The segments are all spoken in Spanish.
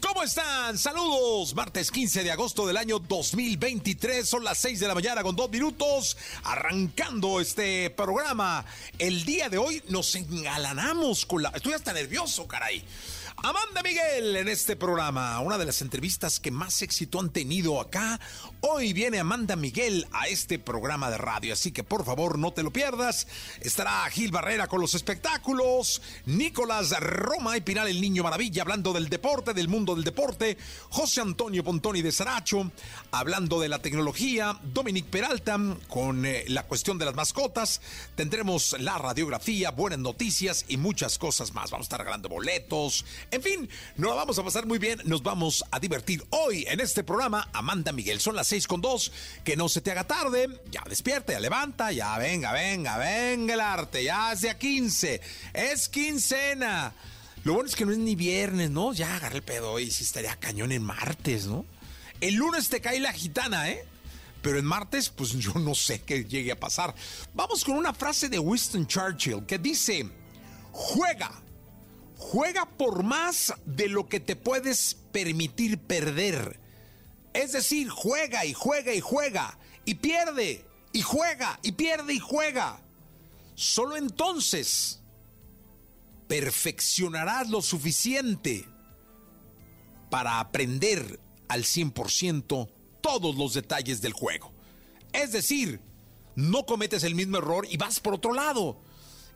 ¿Cómo están? Saludos. Martes 15 de agosto del año 2023. Son las 6 de la mañana con dos minutos. Arrancando este programa. El día de hoy nos engalanamos con la... Estoy hasta nervioso, caray. Amanda Miguel en este programa, una de las entrevistas que más éxito han tenido acá. Hoy viene Amanda Miguel a este programa de radio, así que por favor no te lo pierdas. Estará Gil Barrera con los espectáculos, Nicolás Roma y Pinal el Niño Maravilla hablando del deporte, del mundo del deporte, José Antonio Pontoni de Saracho hablando de la tecnología, Dominic Peralta con eh, la cuestión de las mascotas, tendremos la radiografía, buenas noticias y muchas cosas más. Vamos a estar regalando boletos, en fin, nos la vamos a pasar muy bien, nos vamos a divertir hoy en este programa. Amanda Miguel, son las seis con dos, que no se te haga tarde, ya despierta, ya levanta, ya venga, venga, venga el arte, ya sea 15, es quincena. Lo bueno es que no es ni viernes, ¿no? Ya agarré el pedo y sí estaría cañón en martes, ¿no? El lunes te cae la gitana, ¿eh? Pero en martes, pues yo no sé qué llegue a pasar. Vamos con una frase de Winston Churchill que dice, juega Juega por más de lo que te puedes permitir perder. Es decir, juega y juega y juega y pierde y juega y pierde y juega. Solo entonces perfeccionarás lo suficiente para aprender al 100% todos los detalles del juego. Es decir, no cometes el mismo error y vas por otro lado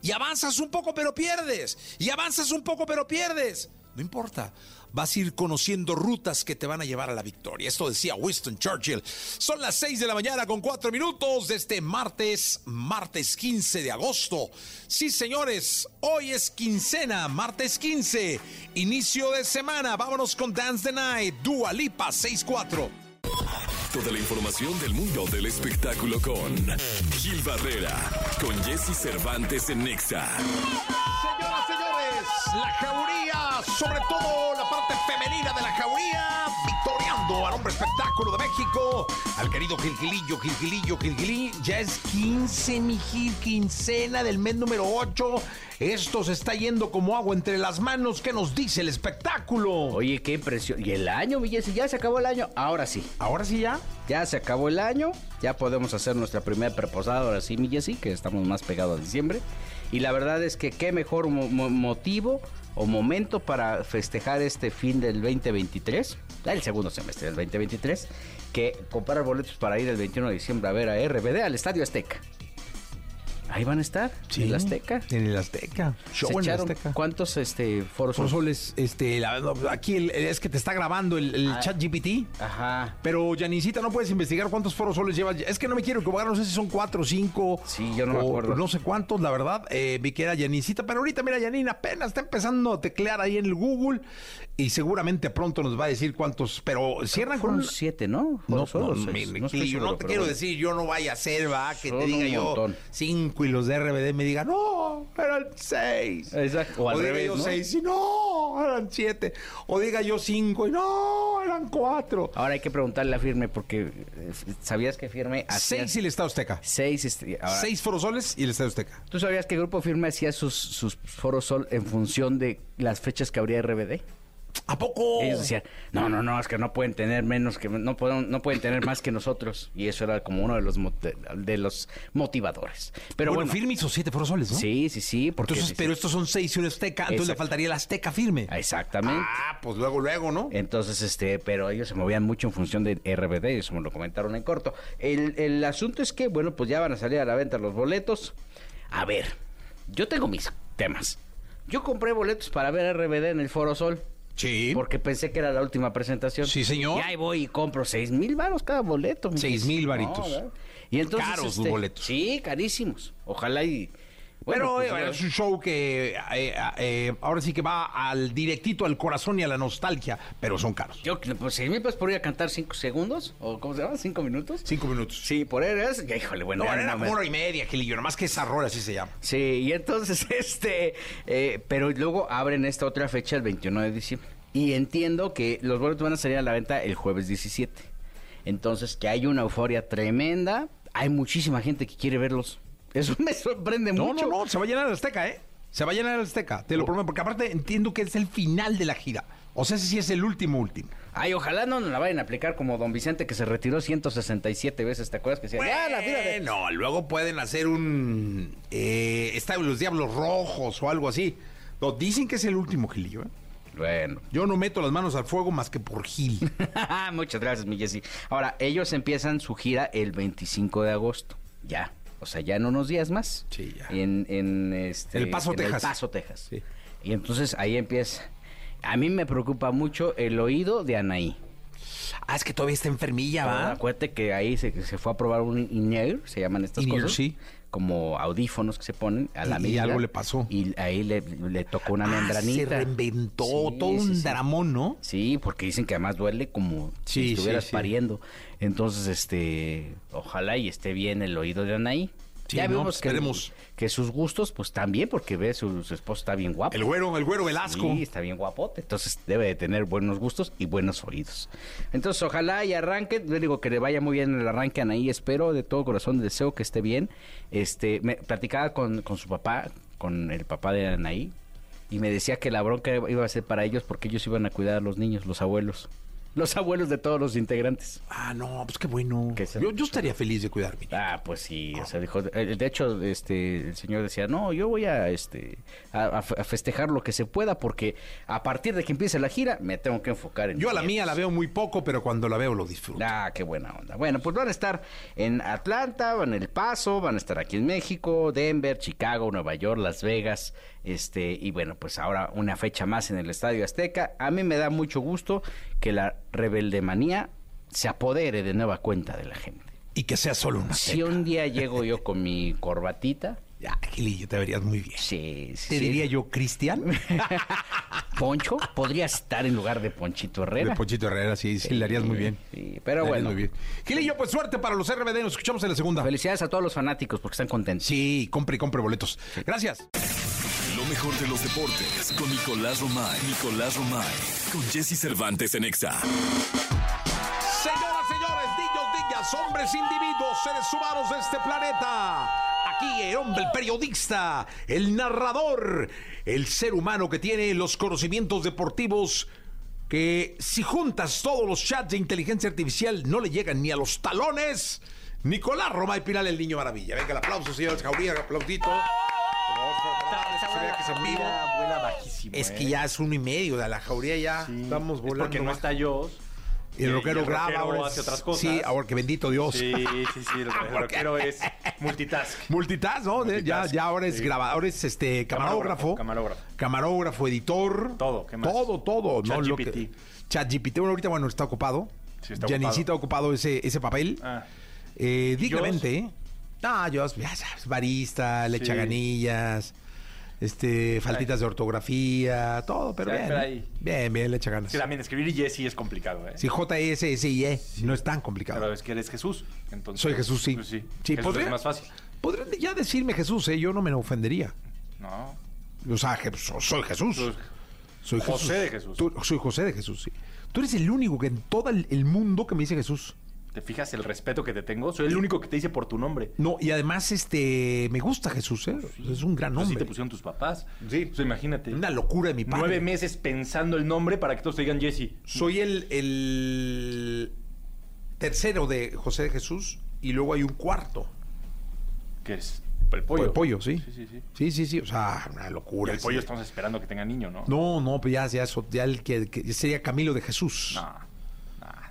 y avanzas un poco pero pierdes, y avanzas un poco pero pierdes. No importa, vas a ir conociendo rutas que te van a llevar a la victoria. Esto decía Winston Churchill. Son las 6 de la mañana con 4 minutos de este martes, martes 15 de agosto. Sí, señores, hoy es quincena, martes 15, inicio de semana. Vámonos con Dance the Night, Dua Lipa 64 de la información del mundo del espectáculo con Gil Barrera, con Jesse Cervantes en Nexa. Señoras, señores, la jauría, sobre todo la parte femenina de la jauría, victoriando al hombre espectáculo de México, al querido Gilgilillo, Gilgilillo, Gilgilí. Ya es 15, mi Gil, quincena del mes número 8 esto se está yendo como agua entre las manos. ¿Qué nos dice el espectáculo? Oye, qué impresión. ¿Y el año, Villesi? ¿Ya se acabó el año? Ahora sí. ¿Ahora sí ya? Ya se acabó el año. Ya podemos hacer nuestra primera preposada. Ahora sí, Villesi, que estamos más pegados a diciembre. Y la verdad es que qué mejor motivo o momento para festejar este fin del 2023, el segundo semestre del 2023, que comprar boletos para ir el 21 de diciembre a ver a RBD al Estadio Azteca. Ahí van a estar, en el Azteca. En el Azteca. Show en el Azteca. ¿Cuántos este, foros soles? Este, aquí es que te está grabando el, ah, chat GPT. Ajá. Pero, Janicita, no puedes investigar cuántos foros soles lleva. Es que no me quiero equivocar, no sé si son cuatro o cinco. Sí, yo no me acuerdo. No sé cuántos, la verdad. Eh, vi que era Janicita, pero ahorita, mira, Janina apenas está empezando a teclear ahí en el Google y seguramente pronto nos va a decir cuántos. Pero cierran con. siete, ¿no? No, no, no, te quiero decir, yo no vaya a ser, va, que te diga yo cinco y los de RBD me digan, no, eran seis. Exacto. O, al diga yo seis y no, eran siete. O diga yo cinco y no, eran cuatro. Ahora hay que preguntarle a Firme porque eh, ¿sabías que Firme hacía... Seis y el Estado Azteca. Seis. Este, seis forosoles y el Estado Azteca. ¿Tú sabías que el Grupo Firme hacía sus, sus forosol en función de las fechas que habría RBD? ¿A poco? Ellos decían, no, no, no, es que no pueden tener menos que no pueden, no pueden tener más que nosotros. Y eso era como uno de los de los motivadores. Pero bueno, bueno, firme hizo siete forosoles, ¿no? sí, sí, sí, porque Entonces, pero estos son seis y un azteca, entonces le faltaría el azteca firme. exactamente. Ah, pues luego, luego, ¿no? Entonces, este, pero ellos se movían mucho en función de RBD, eso me lo comentaron en corto. El, el asunto es que, bueno, pues ya van a salir a la venta los boletos. A ver, yo tengo mis temas. Yo compré boletos para ver RBD en el Foro Sol. Sí. Porque pensé que era la última presentación. Sí, señor. Y ahí voy y compro seis mil varos cada boleto. Seis mil varitos. y entonces, Caros los este, boletos. Sí, carísimos. Ojalá y... Pero pues, eh, es un show que eh, eh, ahora sí que va al directito al corazón y a la nostalgia, pero son caros. Yo, pues seis mil pesos por ir a cantar cinco segundos, o ¿cómo se llama? ¿Cinco minutos? Cinco minutos. Sí, por eres, ya, híjole, bueno. No, era me- hora y media, Gilillo, nomás que esa rola así se llama. Sí, y entonces, este, eh, pero luego abren esta otra fecha el 21 de diciembre. Y entiendo que los boletos van a salir a la venta el jueves 17. Entonces, que hay una euforia tremenda. Hay muchísima gente que quiere verlos. Eso me sorprende No, mucho. no, no, se va a llenar el Azteca, ¿eh? Se va a llenar el Azteca, te lo prometo, porque aparte entiendo que es el final de la gira. O sea, ese sí es el último, último. Ay, ojalá no nos la vayan a aplicar como Don Vicente que se retiró 167 veces, ¿te acuerdas? Que decía, ya, la de... No, luego pueden hacer un... Eh, está los Diablos Rojos o algo así. No, dicen que es el último, Gilillo, ¿eh? Bueno. Yo no meto las manos al fuego más que por Gil. Muchas gracias, mi Jessy. Ahora, ellos empiezan su gira el 25 de agosto. Ya. O sea, ya en unos días más. Sí, ya. En, en este, El Paso, en Texas. El Paso, Texas. Sí. Y entonces ahí empieza. A mí me preocupa mucho el oído de Anaí. Ah, es que todavía está enfermilla, ¿va? Acuérdate que ahí se, se fue a probar un in-ear, se llaman estas In-ear, cosas. sí. Como audífonos que se ponen a la Y- y algo le pasó. Y ahí le, le tocó una Ah, membranita. se reinventó Sí, todo sí, un sí. dramón, ¿no? Sí, porque dicen que además duele como si estuvieras pariendo. Entonces, este, ojalá y esté bien el oído de Anaí. Sí, ya no, vemos que, esperemos. que sus gustos, pues también, porque ve su, su esposo está bien guapo. El güero, el güero Velasco. Sí, está bien guapote. Entonces debe de tener buenos gustos y buenos oídos. Entonces, ojalá y arranque. Yo digo que le vaya muy bien el arranque Anaí. Espero de todo corazón, deseo que esté bien. Este, me platicaba con, con su papá, con el papá de Anaí, y me decía que la bronca iba a ser para ellos porque ellos iban a cuidar a los niños, los abuelos. Los abuelos de todos los integrantes. Ah, no, pues qué bueno. Que se- Yo, yo estaría feliz de cuidar mi Ah, pues sí, o sea, dijo, eh, de hecho, este, el señor decía, no, yo voy a, este, a, a fe- a festejar lo que se pueda porque a partir de que empiece la gira me tengo que enfocar en Yo a la mía la nietos". veo muy poco, pero cuando la veo lo disfruto. Ah, qué buena onda. Bueno, pues van a estar en Atlanta, van en El Paso, van a estar aquí en México, Denver, Chicago, Nueva York, Las Vegas, este, y bueno, pues ahora una fecha más en el Estadio Azteca. A mí me da mucho gusto que la rebeldemanía se apodere de nueva cuenta de la gente. Y que sea solo una Si un día llego yo con mi corbatita, Ya, Gilillo, te verías muy bien. sí, sí, Te sí. diría yo, Cristian. Poncho, podría estar en lugar de Ponchito Herrera. De Ponchito Herrera, sí, sí, le harías muy bien. Sí, pero Le bueno. Muy bien. Gilillo, pues suerte para los RBD. Nos escuchamos en la segunda. Felicidades a todos los fanáticos porque están contentos. Sí, compre y compre boletos. Gracias. Mejor de los deportes con Nicolás Romay. Nicolás Romay. Con Jesse Cervantes en Exa. Señoras, señores, niños, niñas, hombres, individuos, seres humanos de este planeta. Aquí el hombre, el periodista, el narrador, el ser humano que tiene los conocimientos deportivos que si juntas todos los chats de inteligencia artificial no le llegan ni a los talones. Nicolás Roma y Pinal, el niño maravilla. Venga, el aplauso, señores Jauría, el aplausito. Que es en vivo. Vuela, bajísimo. Es ¿eh? que ya es uno y medio de la jauría ya. Sí. Estamos Es volando. porque no bajo. está yo. Y el rockero y el graba. rockero ahora hace es- otras cosas. Sí, ahora que bendito Dios. Sí, sí, sí. El, rockero es multitask. Multitask, ¿no? De- Ya, Multitask, ya ahora es sí. grabador, ahora es este camarógrafo. Camarógrafo, Camarógrafo, editor. Todo, ¿qué más? Todo, todo. ¿no? Lo que- ChatGPT. ChatGPT. Bueno, ahorita, bueno, está ocupado. Sí, está ya ocupado. necesita ocupado ese, ese papel. Ah, Eh, ¿Y dignamente, ¿eh? Ah, yo, ya sabes, barista, le echa Sí. ganillas, este, faltitas de ortografía, todo, pero bien. ahí- Bien, bien, le echa ganas. que también escribir Jesse es complicado, ¿eh? Sí, J-S, S, I, E, no es tan complicado. Pero es que eres Jesús. Entonces, Soy Jesús, sí. pues sí. Sí, Jesús podría- es más fácil. Podrían ya decirme Jesús, ¿eh? Yo no me ofendería. No. O sea, soy Jesús. Soy José de Jesús. Tú- soy José de Jesús, sí. Tú eres el único que en todo el mundo que me dice Jesús. ¿Te fijas el respeto que te tengo? Soy el único que te dice por tu nombre. No, y además, este, me gusta Jesús, ¿eh? Es un gran Así nombre. te pusieron tus papás. Sí. Pues imagínate. Una locura de mi padre. Nueve meses pensando el nombre para que todos te digan Jesse. Soy el, el tercero de José de Jesús y luego hay un cuarto. ¿Qué es? El pollo. El pollo, sí. Sí, sí, sí. Sí, sí, sí. O sea, una Y locura. el sí. pollo estamos esperando que tenga niño, ¿no? No, no, pues ya, ya, ya el que, que sería Camilo de Jesús. No.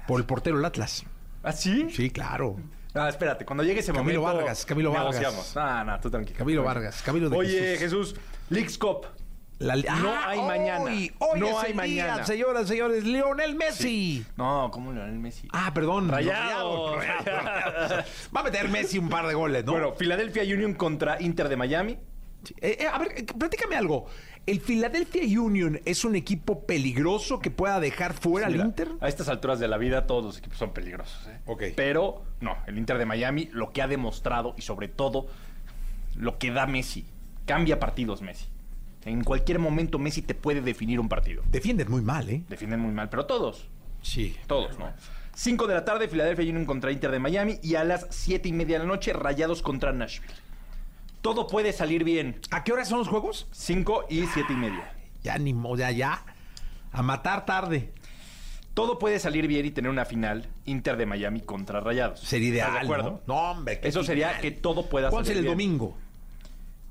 Por el portero del Atlas. ¿Ah, sí? Sí, claro. Ah, espérate, cuando llegue ese Camilo momento. Vargas, Camilo Vargas. negociamos. No, no, tú tranquilo. Camilo Vargas, Camilo de Oye, Jesús. Leagues Cup. La- No hay mañana. Hoy, hoy No es hay mañana. señoras, señores. Lionel Messi. No, ¿cómo Leonel Messi? Ah, perdón. Rayados. Rayados. Va a meter Messi un par de goles, ¿no? Bueno, Philadelphia Union contra Inter de Miami. Sí. Eh, eh, a ver, eh, platícame algo. ¿El Philadelphia Union es un equipo peligroso que pueda dejar fuera al Mira, Inter? A estas alturas de la vida todos los equipos son peligrosos. ¿eh? Ok. Pero no, el Inter de Miami lo que ha demostrado y sobre todo lo que da Messi. Cambia partidos Messi. En cualquier momento Messi te puede definir un partido. Defienden muy mal, ¿eh? Defienden muy mal, pero todos. Sí. Todos, ¿no? 5 de la tarde, Philadelphia Union contra Inter de Miami. Y a las 7 y media de la noche, Rayados contra Nashville. Todo puede salir bien. ¿A qué hora son los juegos? 5 y 7 y media. Ya ni modo, ya, ya. A matar tarde. Todo puede salir bien y tener una final Inter de Miami contra Rayados. Sería ¿Estás ideal, de acuerdo? ¿no? No, hombre. qué Eso sería final. que todo pueda ¿Cuál salir será el bien. domingo?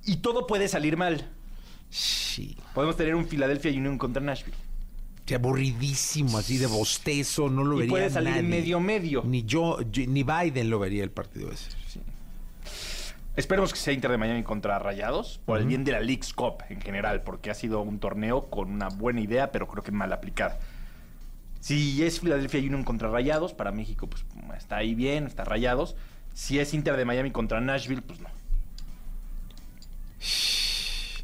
Y todo puede salir mal. Sí. Podemos tener un Philadelphia Union contra Nashville. Qué aburridísimo, así de bostezo, no lo Y vería puede salir nadie. medio medio. Ni yo, yo- ni Biden lo vería el partido ese. Esperemos que sea Inter de Miami contra Rayados, por el bien de la Leagues Cup en general, porque ha sido un torneo con una buena idea, pero creo que mal aplicada. Si es Philadelphia Union contra Rayados, para México pues está ahí bien, está Rayados. Si es Inter de Miami contra Nashville, pues no.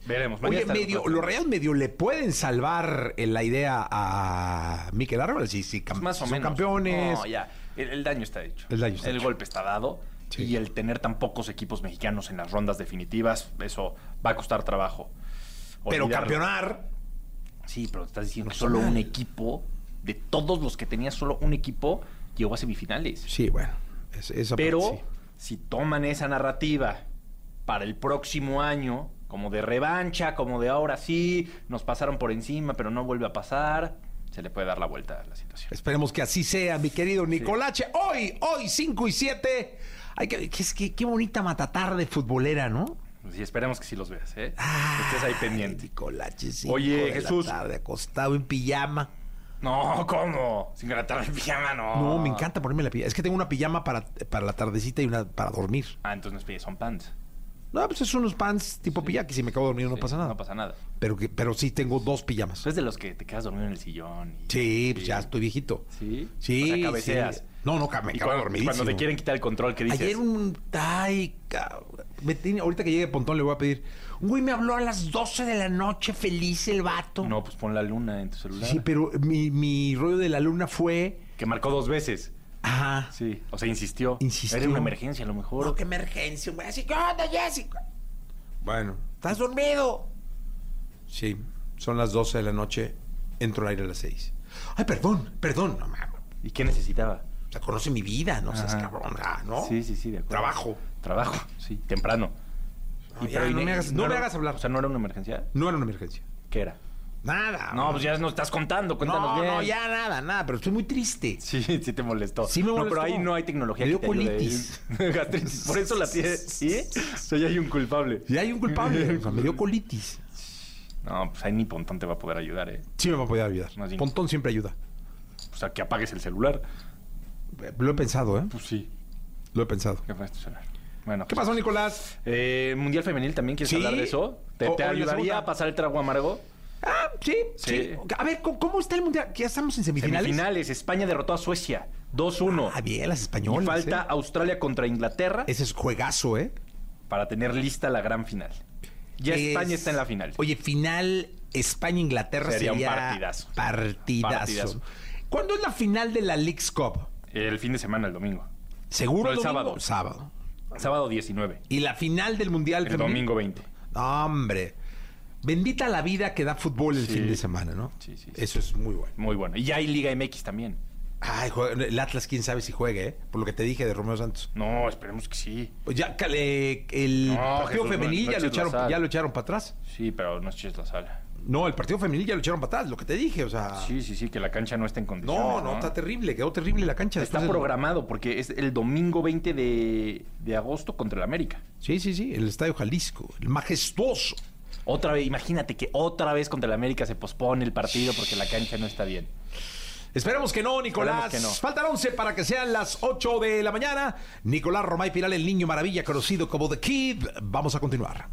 Veremos. Oye, medio, los Rayados medio le pueden salvar eh, la idea a Miquel Álvarez. Sí, sí, cam- Pues más o son menos. campeones. No, ya. El, el daño está hecho. El daño está El hecho. golpe está dado. Sí. Y el tener tan pocos equipos mexicanos en las rondas definitivas, eso va a costar trabajo. Pero campeonar, Sí, pero estás diciendo que solo un equipo, de todos los que tenía solo un equipo, llegó a semifinales. sí, bueno. es- esa Pero parte, sí. si toman esa narrativa para el próximo año, como de revancha, como de ahora sí, nos pasaron por encima, pero no vuelve a pasar, se le puede dar la vuelta a la situación. Esperemos que así sea, mi querido Nicolache. Hoy, hoy, 5 y 7. Ay, qué, qué- qué- qué bonita matatarde futbolera, ¿no? Sí, esperemos que sí los veas, ¿eh? Estés ahí pendiente. Sí. Oye, Jesús. tarde, acostado en pijama. No, ¿cómo? Sin gratar en pijama, no. No, me encanta ponerme la pijama. Es que tengo una pijama para, para la tardecita y una para dormir. Ah, entonces no es pijama, son pants. No, pues es unos pants tipo pijama que si me acabo dormido no Sí, pasa nada. No pasa nada. Pero, que, pero sí tengo dos pijamas. Tú es de los que te quedas dormido en el sillón. y- Sí, pues ya estoy viejito. ¿Sí? Sí. O sea, cabeceas. sí. No, no, me Y cuando, dormidísimo. cuando te quieren quitar el control, ¿qué dices? Ayer un... Ay, cabrón. Ahorita que llegue Pontón le voy a pedir... Un güey me habló a las 12 de la noche, feliz el vato. No, pues pon la luna en tu celular. Sí, pero mi, mi rollo de la luna fue... Que marcó dos veces. Ajá. Sí. O sea, insistió. Insistió. Era una emergencia, a lo mejor. No, qué emergencia, güey. Así, ¿qué onda, Jessica? Bueno. ¿Estás dormido? Sí, son las 12 de la noche. Entro al aire a las 6. Ay, perdón, perdón. No, mames. ¿Y qué necesitaba? O sea, conoce mi vida, no seas Ajá. cabrón, ah, ¿no? Sí, sí, sí, de acuerdo. Trabajo. Trabajo, sí, temprano. No, ya, no y- me hagas- no me era- hagas hablar. O sea, ¿no era una emergencia? No era una emergencia. ¿Qué era? Nada. No, pues ya nos estás contando, cuéntanos no, bien. no, ya nada, nada, pero estoy muy triste. Sí, sí te molestó. Sí me No, molestó. pero ahí no hay tecnología Me que dio te ayude. colitis. Gastritis. Por eso la tienes. ¿Sí? O sea, ya hay un culpable. Y hay un culpable, o sea, me dio colitis. No, pues ahí ni Pontón te va a poder ayudar, ¿eh? Sí me va a poder ayudar. Más bien. Pontón siempre ayuda. O sea, que apagues el celular. Lo he pensado, ¿eh? Pues sí. Lo he pensado. ¿Qué? Bueno. ¿Qué pues- pasó, Nicolás? Eh, Mundial Femenil también, ¿quieres Sí. hablar de eso? ¿Te, O- ayudaría a pasar el trago amargo? Ah, sí, sí. Sí. A ver, ¿cómo, está el mundial? ¿Que ya estamos en semifinales? Semifinales. España derrotó a Suecia 2-1. Ah, bien, las y españolas. falta ¿eh? Australia contra Inglaterra Ese es juegazo, ¿eh? para tener lista la gran final. Ya Es- España está en la final. Oye, final España-Inglaterra Sería sería, un partidazo. Partidazo. Partidazo. ¿Cuándo es la final de la League's Cup? El fin de semana, el domingo. ¿Seguro No, el domingo? sábado. Sábado. Sábado 19. ¿Y la final del Mundial El domingo 20. Hombre. Bendita la vida que da fútbol el Sí. fin de semana, ¿no? Sí, sí, sí. Eso es muy bueno. Muy bueno. Y ya hay Liga MX también. Ay, el Atlas, quién sabe si juegue, ¿eh? Por lo que te dije de Romeo Santos. No, esperemos que sí. Pues ya, el No, partido Jesús, femenil no ya, lo echaron, ya lo echaron para atrás. Sí, pero no eches la sala. No, el partido femenil ya lo echaron para atrás, lo que te dije, o sea. Sí, sí, sí, que la cancha no está en condiciones. no, no, está terrible, quedó terrible la cancha. Está del- programado porque es el domingo 20 de, de agosto contra el América. Sí, sí, sí, el Estadio Jalisco, el majestuoso. Otra vez, imagínate que otra vez contra el América se pospone el partido porque la cancha no está bien. Esperemos que no, Nicolás. Que no. Faltan 11 para que sean las 8 de la mañana. Nicolás Romay Piral, el niño maravilla conocido como The Kid. Vamos a continuar.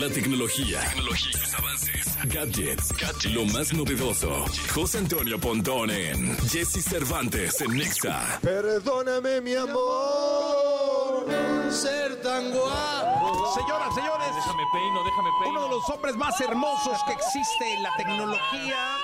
La tecnología, tecnología, avances, gadgets, lo más novedoso. José Antonio Pontón en Jesse Cervantes en Nexa. Perdóname, mi amor, ser tan guapo. Señoras, señores, Déjame peino, déjame peino. uno de los hombres más hermosos que existe en la tecnología.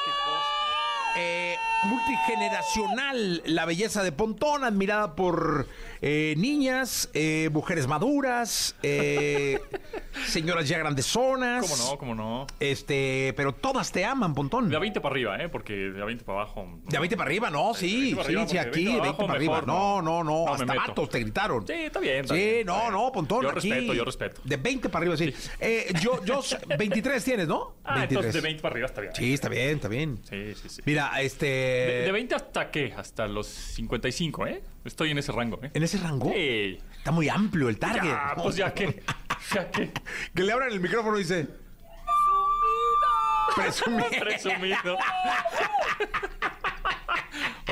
eh, multigeneracional, la belleza de Pontón, admirada por eh, niñas, eh, mujeres maduras, eh, señoras ya grandezonas. ¿Cómo no? ¿Cómo no? Este, pero todas te aman, Pontón. De a 20 para arriba, ¿eh? Porque de a 20 para abajo. no. De a 20 para arriba, no, sí, 20 para sí, arriba, sí, porque aquí, 20 20 para abajo, arriba. mejor, No, no, no, no me hasta meto. vatos te gritaron. Sí, está bien. está Sí, bien, no, está no, bien. Pontón, Yo aquí. respeto, yo respeto. De 20 para arriba, sí. Eh, yo, yo, 23 tienes, ¿no? Ah, entonces de 20 para arriba está bien. Sí, está bien, está bien. Sí, sí, sí. Mira, este... De, de 20 hasta qué? Hasta los 55, ¿eh? Estoy en ese rango, ¿eh? ¿En ese rango? Sí. Está muy amplio el target. Ya, pues ya que. Ya que. Que le abran el micrófono y dice... Presumido. Presumido.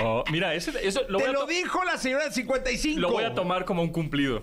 Oh, mira, ese, eso lo Te voy, a lo to- dijo la señora del 55. lo voy a tomar como un cumplido.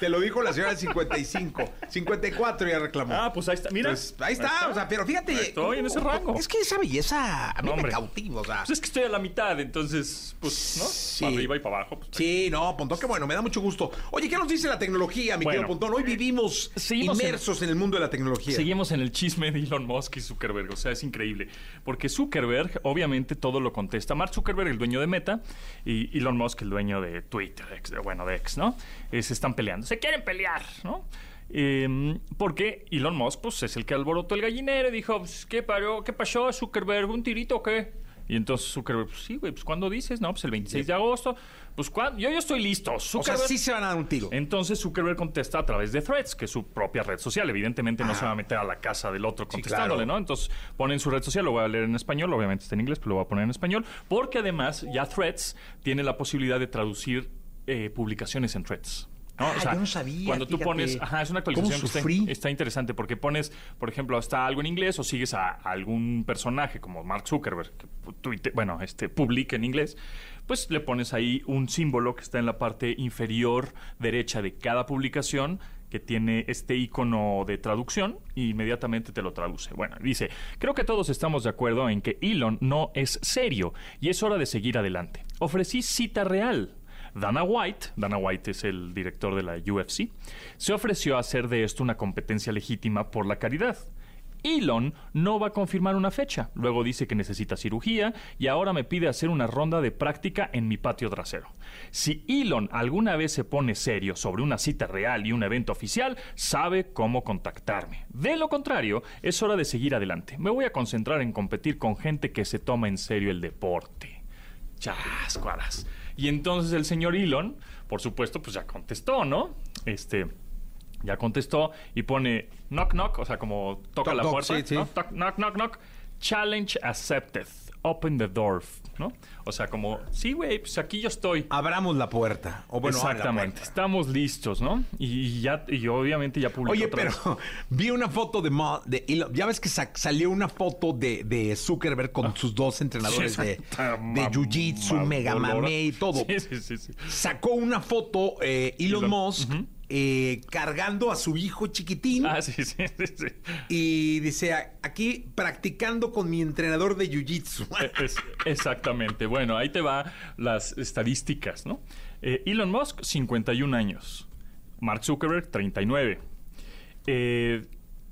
Te lo dijo la señora del 55. 54 ya reclamó. Ah, pues ahí está. Mira. Pues, ahí está, o sea, pero fíjate. Estoy en ese rango. Es que esa belleza a mí No, me hombre. cautiva, o sea. Pues es que estoy a la mitad, entonces, pues, ¿no? Sí. Para arriba y para abajo. Pues, Sí, no, Pontón, qué bueno, me da mucho gusto. Oye, ¿qué nos dice la tecnología, mi Bueno, querido Pontón? Hoy vivimos seguimos en- inmersos en... el mundo de la tecnología. Seguimos en el chisme de Elon Musk y Zuckerberg, o sea, es increíble. Porque Zuckerberg, obviamente, todo lo contesta. Mark Zuckerberg, el dueño de Meta, y Elon Musk, el dueño de Twitter, bueno, de X, ¿no? Eh, se están peleando, se quieren pelear, ¿no? Eh, porque Elon Musk, pues, es el que alborotó el gallinero y dijo, pues, ¿qué, paró, ¿qué pasó, Zuckerberg? ¿Un tirito o qué? Y entonces Zuckerberg, pues sí, güey, pues ¿cuándo dices? No, pues el 26 de agosto. Pues ¿cuándo? Yo, yo estoy listo. O sea, sí se van a dar un tiro. entonces Zuckerberg contesta a través de Threads, que es su propia red social. Evidentemente no se va a meter a la casa del otro contestándole, claro. ¿no? Entonces pone en su red social, lo voy a leer en español, obviamente está en inglés, pero lo voy a poner en español, porque además ya Threads tiene la posibilidad de traducir eh, publicaciones en Threads. ¿No? Ah, yo no sabía, Cuando tú fíjate. pones, ajá, es una ¿Cómo actualización que está, está interesante porque pones, por ejemplo, hasta algo en inglés o sigues a, a algún personaje como Mark Zuckerberg, que tuite- bueno, este, publica en inglés, pues le pones ahí un símbolo que está en la parte inferior derecha de cada publicación que tiene este icono de traducción y inmediatamente te lo traduce. Bueno, dice, creo que todos estamos de acuerdo en que Elon no es serio y es hora de seguir adelante. Ofrecí cita real. Dana White, Dana White es el director de la UFC, se ofreció a hacer de esto una competencia legítima por la caridad. Elon no va a confirmar una fecha, luego dice que necesita cirugía y ahora me pide hacer una ronda de práctica en mi patio trasero. Si Elon alguna vez se pone serio sobre una cita real y un evento oficial, sabe cómo contactarme. De lo contrario, es hora de seguir adelante. Me voy a concentrar en competir con gente que se toma en serio el deporte. Chascuaras. Y entonces el señor Elon, por supuesto, pues ya contestó, ¿no? Este, ya contestó y pone knock knock, o sea, como toca Toc, la toc, puerta, sí, sí. ¿no? Toc, knock knock knock. Challenge accepted. Open the door, ¿no? O sea, como, sí, güey, pues aquí yo estoy. Abramos la puerta. O bueno, Exactamente. puerta. Estamos listos, ¿no? Y ya, y obviamente ya publicó Oye, otra vez. pero vi una foto de, Mo- de Elon. Ya ves que sa- salió una foto de, de Zuckerberg con sus dos entrenadores de, Está de Jiu-Jitsu, Mega mamadora. Mame y todo. Sí, sí, sí. sí. Sacó una foto eh, Elon, Elon, Musk. Eh, cargando a su hijo chiquitín. Ah, sí, sí. Y dice, "A- aquí practicando con mi entrenador de Jiu-Jitsu. Es- exactamente. Bueno, ahí te va las estadísticas, ¿no? Eh, Elon Musk, 51 años. Mark Zuckerberg, 39. Eh,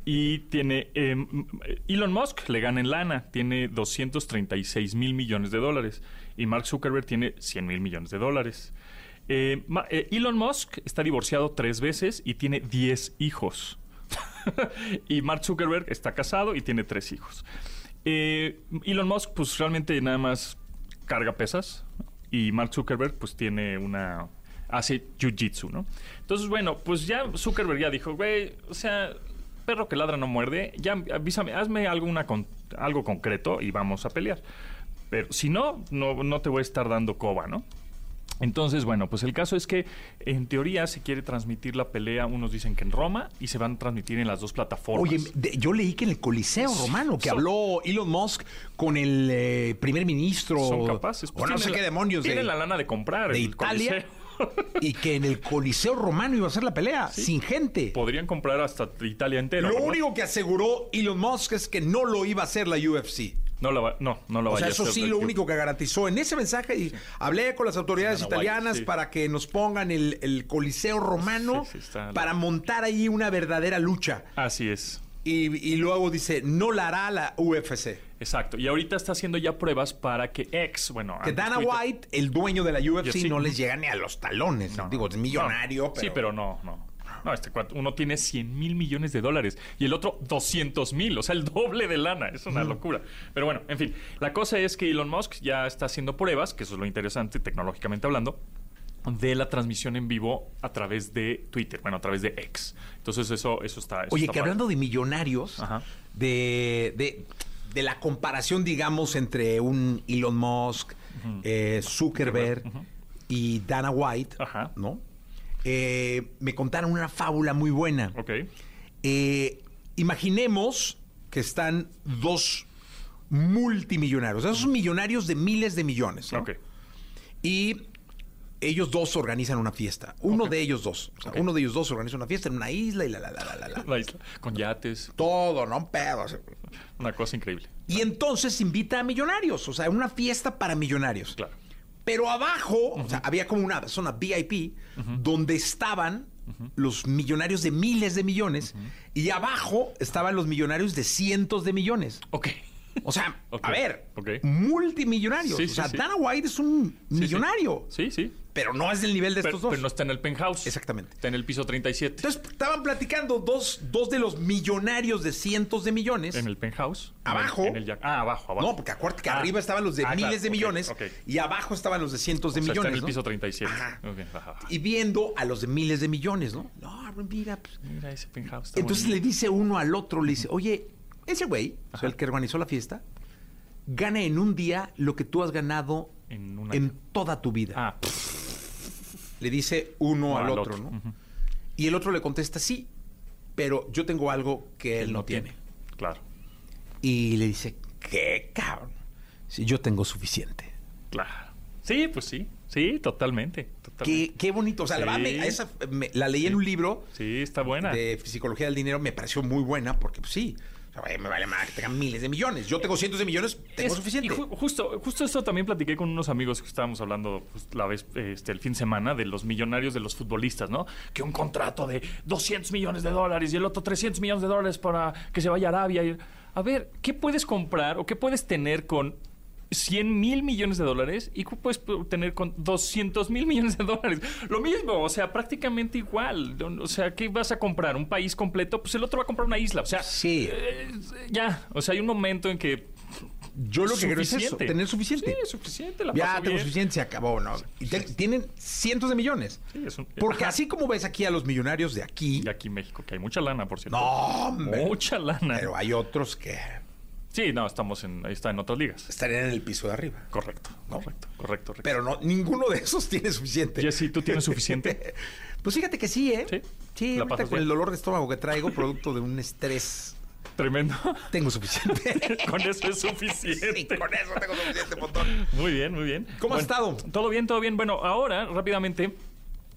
y tiene... eh, m- Elon Musk le gana en lana. Tiene 236 mil millones de dólares. Y Mark Zuckerberg tiene 100 mil millones de dólares. Eh, eh, Elon Musk está divorciado tres veces y tiene 10 hijos. y Mark Zuckerberg está casado y tiene tres hijos. Eh, Elon Musk, pues realmente nada más carga pesas y Mark Zuckerberg pues tiene una hace jiu-jitsu, ¿no? Entonces, bueno, pues ya Zuckerberg ya dijo, güey, o sea, perro que ladra no muerde, ya avísame, hazme algo, algo concreto y vamos a pelear. Pero si no, no te voy a estar dando coba, ¿no? Entonces, bueno, pues el caso es que en teoría se quiere transmitir la pelea, unos dicen que en Roma, y se van a transmitir en las dos plataformas. Oye, de- yo leí que en el Coliseo Romano, que Son- habló Elon Musk con el eh, primer ministro. son capaces. o Pues no tienen sé la- qué demonios. de- Tienen la lana de comprar de el Italia. Coliseo. y que en el Coliseo Romano iba a ser la pelea, sin gente. Podrían comprar hasta Italia entera. Lo ¿verdad? único que aseguró Elon Musk es que no lo iba a hacer la UFC. No, la va- no, no lo O vaya sea, a eso sí, lo único que garantizó en ese mensaje. Y hablé con las autoridades italianas sí. para que nos pongan el, el Coliseo Romano Sí, para montar ahí una verdadera lucha. Así es. Y, y luego dice, no la hará la UFC. Exacto. Y ahorita está haciendo ya pruebas para que ex, bueno, Que Dana Twitter- White, el dueño de la UFC, UFC. no les llega ni a los talones. Digo, es millonario, No, pero... Sí, pero no, no. No, este cuate- uno tiene 100 mil millones de dólares y el otro 200 mil, o sea, el doble de lana. Es una locura. Pero bueno, en fin, la cosa es que Elon Musk ya está haciendo pruebas, que eso es lo interesante tecnológicamente hablando, de la transmisión en vivo a través de Twitter, bueno, a través de X. Entonces eso, eso está... eso Oye, está que hablando de millonarios, de, de la comparación, digamos, entre un Elon Musk, eh, Zuckerberg y Dana White, Ajá. ¿no? Eh, me contaron una fábula muy buena. Ok. Eh, imaginemos que están dos multimillonarios, esos millonarios de miles de millones. ¿no? Ok. Y ellos dos organizan una fiesta. Uno de ellos dos. O sea. Uno de ellos dos organiza una fiesta en una isla y la, la, la, la, la, la. La isla, con yates, Todo, ¿no? Un pedo. o sea. una cosa increíble. Y entonces invita a millonarios. O sea, una fiesta para millonarios. Claro. Pero abajo, o sea, había como una zona VIP donde estaban los millonarios de miles de millones y abajo estaban los millonarios de cientos de millones. Ok. O sea, a ver, ok. multimillonarios. Sí, o sea, sí. Dana White es un millonario, Sí, sí. pero no es del nivel de Pero, estos dos. pero no está en el penthouse. Exactamente. Está en el piso 37. Entonces, estaban platicando dos, dos de los millonarios de cientos de millones. en el penthouse. Abajo. En el, en el ah, abajo, abajo. No, porque acuérdate que Ah. arriba estaban los de Ah, miles claro, de millones ok. y abajo estaban los de cientos de sea, millones. Está en el ¿no? piso 37. Ajá. Ajá. Y viendo a los de miles de millones, ¿no? No, mira, pues, Mira ese penthouse. está Entonces le dice uno al otro, le dice, oye, ese güey, o sea, el que organizó la fiesta, gana en un día lo que tú has ganado En toda tu vida. Ah, Le dice uno al otro, otro. ¿no? Y el otro le contesta, sí, pero yo tengo algo que él no tiene. Claro, Y le dice, ¿qué cabrón? Si yo tengo suficiente. claro. Sí, pues sí. Sí, totalmente. totalmente. Qué, qué bonito. O sea, la, me- a esa me- la leí en un libro Sí, está buena. de psicología del dinero, me pareció muy buena porque, pues sí, me vale más que tengan miles de millones. Yo tengo cientos de millones, tengo Es- suficiente. y ju- justo, justo esto también platiqué con unos amigos que estábamos hablando pues, la vez, este, el fin de semana de los millonarios de los futbolistas, ¿no? Que un contrato de 200 millones de dólares y el otro 300 millones de dólares para que se vaya a Arabia. y- a ver, ¿qué puedes comprar o qué puedes tener con 100 mil millones de dólares y puedes tener con 200 mil millones de dólares? Lo mismo, o sea, prácticamente igual. O sea, ¿qué vas a comprar? ¿Un país completo? Pues el otro va a comprar una isla. O sea, Sí. eh, ya. O sea, hay un momento en que Yo lo que creo es eso, Suficiente. tener suficiente. Sí, suficiente. La ya tengo bien. suficiente, se acabó, ¿no? Y te- tienen cientos de millones. Sí, es un- Porque Ajá. así como ves aquí a los millonarios de aquí, Y aquí en México, que hay mucha lana, por cierto. no, hombre, Mucha lana. pero hay otros que Sí, no, estamos en, ahí está en otras ligas. estarían en el piso de arriba. Correcto, ¿No? correcto, correcto. correcto. Pero no, ninguno de esos tiene suficiente. Jessy, ¿tú tienes suficiente? Pues fíjate que sí, ¿eh? Sí. Sí, ¿La ahorita con bien? el dolor de estómago que traigo, producto de un estrés, Tremendo. tengo suficiente. Con eso es Sí, suficiente. con eso tengo suficiente, montón. Muy bien, muy bien. ¿Cómo has estado? Todo bien, todo bien. Bueno, ahora, rápidamente,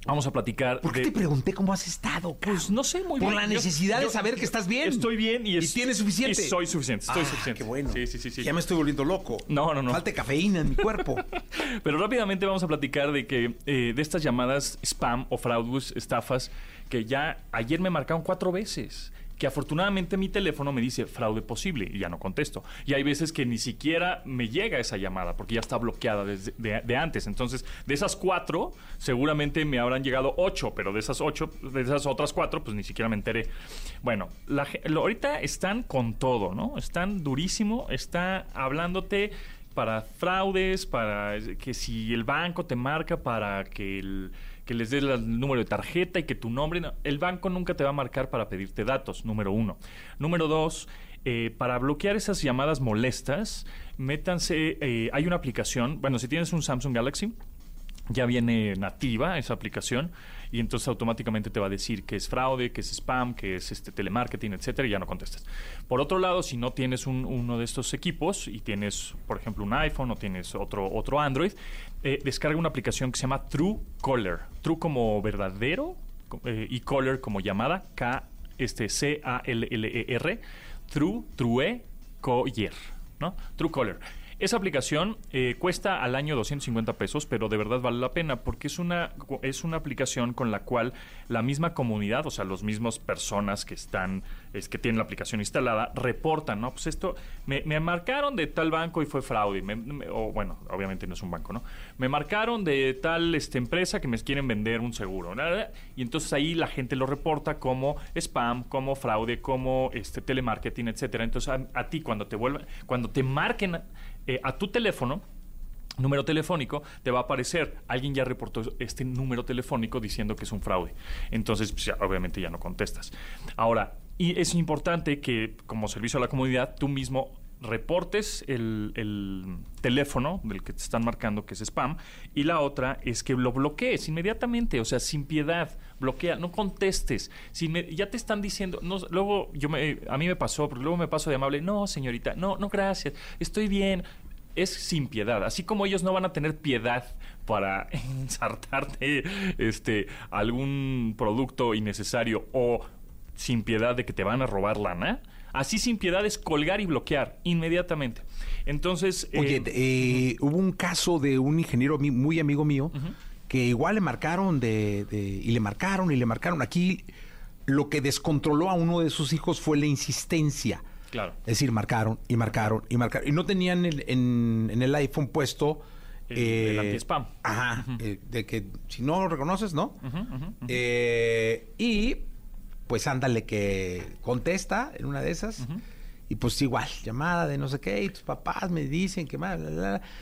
vamos a platicar ¿Por qué de... te pregunté cómo has estado? Pues no sé, muy Por bien. la Yo- necesidad de yo- saber que estás bien. Estoy bien y, es- tienes suficiente. Y soy suficiente, estoy Ah, suficiente. Qué bueno. Sí, sí, sí. sí. Ya me estoy volviendo loco. No, no, no. Falta cafeína en mi cuerpo. Pero rápidamente vamos a platicar de que eh, de estas llamadas spam o fraudes, estafas, que ya ayer me marcaron cuatro veces. Que afortunadamente mi teléfono me dice fraude posible y ya no contesto. Y hay veces que ni siquiera me llega esa llamada porque ya está bloqueada desde de, antes. Entonces, de esas cuatro, seguramente me habrán llegado ocho, pero de esas ocho, de esas otras cuatro, pues ni siquiera me enteré. Bueno, ahorita están con todo, ¿no? Están durísimo, está hablándote para fraudes, para que si el banco te marca para que el que les des el número de tarjeta y que tu nombre, no, el banco nunca te va a marcar para pedirte datos, número uno. Número dos, eh, para bloquear esas llamadas molestas, métanse, eh, hay una aplicación, bueno, si tienes un Samsung Galaxy, ya viene nativa esa aplicación y entonces automáticamente te va a decir que es fraude, que es spam, que es este telemarketing, etcétera, y ya no contestas. Por otro lado, si no tienes un- uno de estos equipos y tienes, por ejemplo, un iPhone o tienes otro, otro Android, eh, descarga una aplicación que se llama True. True como verdadero eh, y Caller como llamada, K este C A L L E R, True True Caller, ¿no? True. Esa aplicación eh, cuesta al año 250 pesos, pero de verdad vale la pena porque es una, es una aplicación con la cual la misma comunidad, o sea, los mismos personas que están, es que tienen la aplicación instalada, reportan, ¿no? Pues esto, me, me marcaron de tal banco y fue fraude, me- o bueno, obviamente no es un banco, ¿no? Me marcaron de tal este, empresa que me quieren vender un seguro, ¿no? y entonces ahí la gente lo reporta como spam, como fraude, como este telemarketing, etcétera. Entonces a, a ti cuando te vuelvan, cuando te marquen eh, a tu teléfono, número telefónico, te va a aparecer, alguien ya reportó este número telefónico diciendo que es un fraude. Entonces, pues, obviamente ya no contestas. Ahora, y es importante que como servicio a la comunidad, tú mismo reportes el, el teléfono del que te están marcando que es spam y la otra es que lo bloquees inmediatamente, o sea, sin piedad, bloquea, no contestes. Si me- ya te están diciendo, no, luego yo me, a mí me pasó, porque luego me paso de amable, no, señorita, no, no, gracias, estoy bien es sin piedad. Así como ellos no van a tener piedad para ensartarte este, algún producto innecesario o sin piedad de que te van a robar lana, así sin piedad es colgar y bloquear inmediatamente. Entonces, Oye, eh, eh, hubo un caso de un ingeniero muy amigo mío que igual le marcaron de, de- y le marcaron y le marcaron. Aquí lo que descontroló a uno de sus hijos fue la insistencia. Claro. Es decir, marcaron y marcaron y marcaron. Y no tenían el- en, en el iPhone puesto... El- eh, el anti-spam. Ajá. eh, de que si no lo reconoces, ¿no? Eh, y pues ándale que contesta en una de esas. Y pues igual, llamada de no sé qué, y tus papás me dicen que más,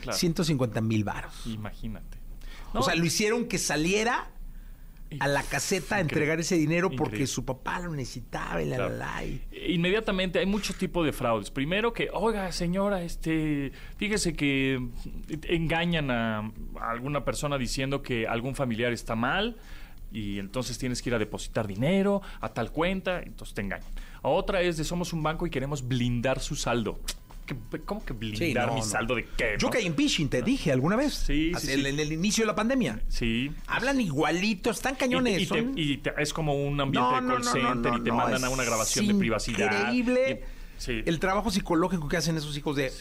Claro. 150 mil varos. imagínate. O sea, lo hicieron que saliera a la caseta a entregar ese dinero porque Increíble. su papá lo necesitaba y la, Claro. la, la, y- Inmediatamente hay muchos tipos de fraudes. Primero que, oiga, señora, este, fíjese que engañan a, a alguna persona diciendo que algún familiar está mal y entonces tienes que ir a depositar dinero a tal cuenta, entonces te engañan. Otra es de somos un banco y queremos blindar su saldo. ¿Qué- ¿Cómo que blindar no, mi no. saldo de qué? Yo no? en phishing, te dije alguna vez. Sí, sí. En, el inicio de la pandemia. Sí. Hablan igualitos, están cañones. Y, y te- son- y te- es como un ambiente de call center y te mandan a una grabación de privacidad. Increíble Y- el trabajo psicológico que hacen esos hijos de.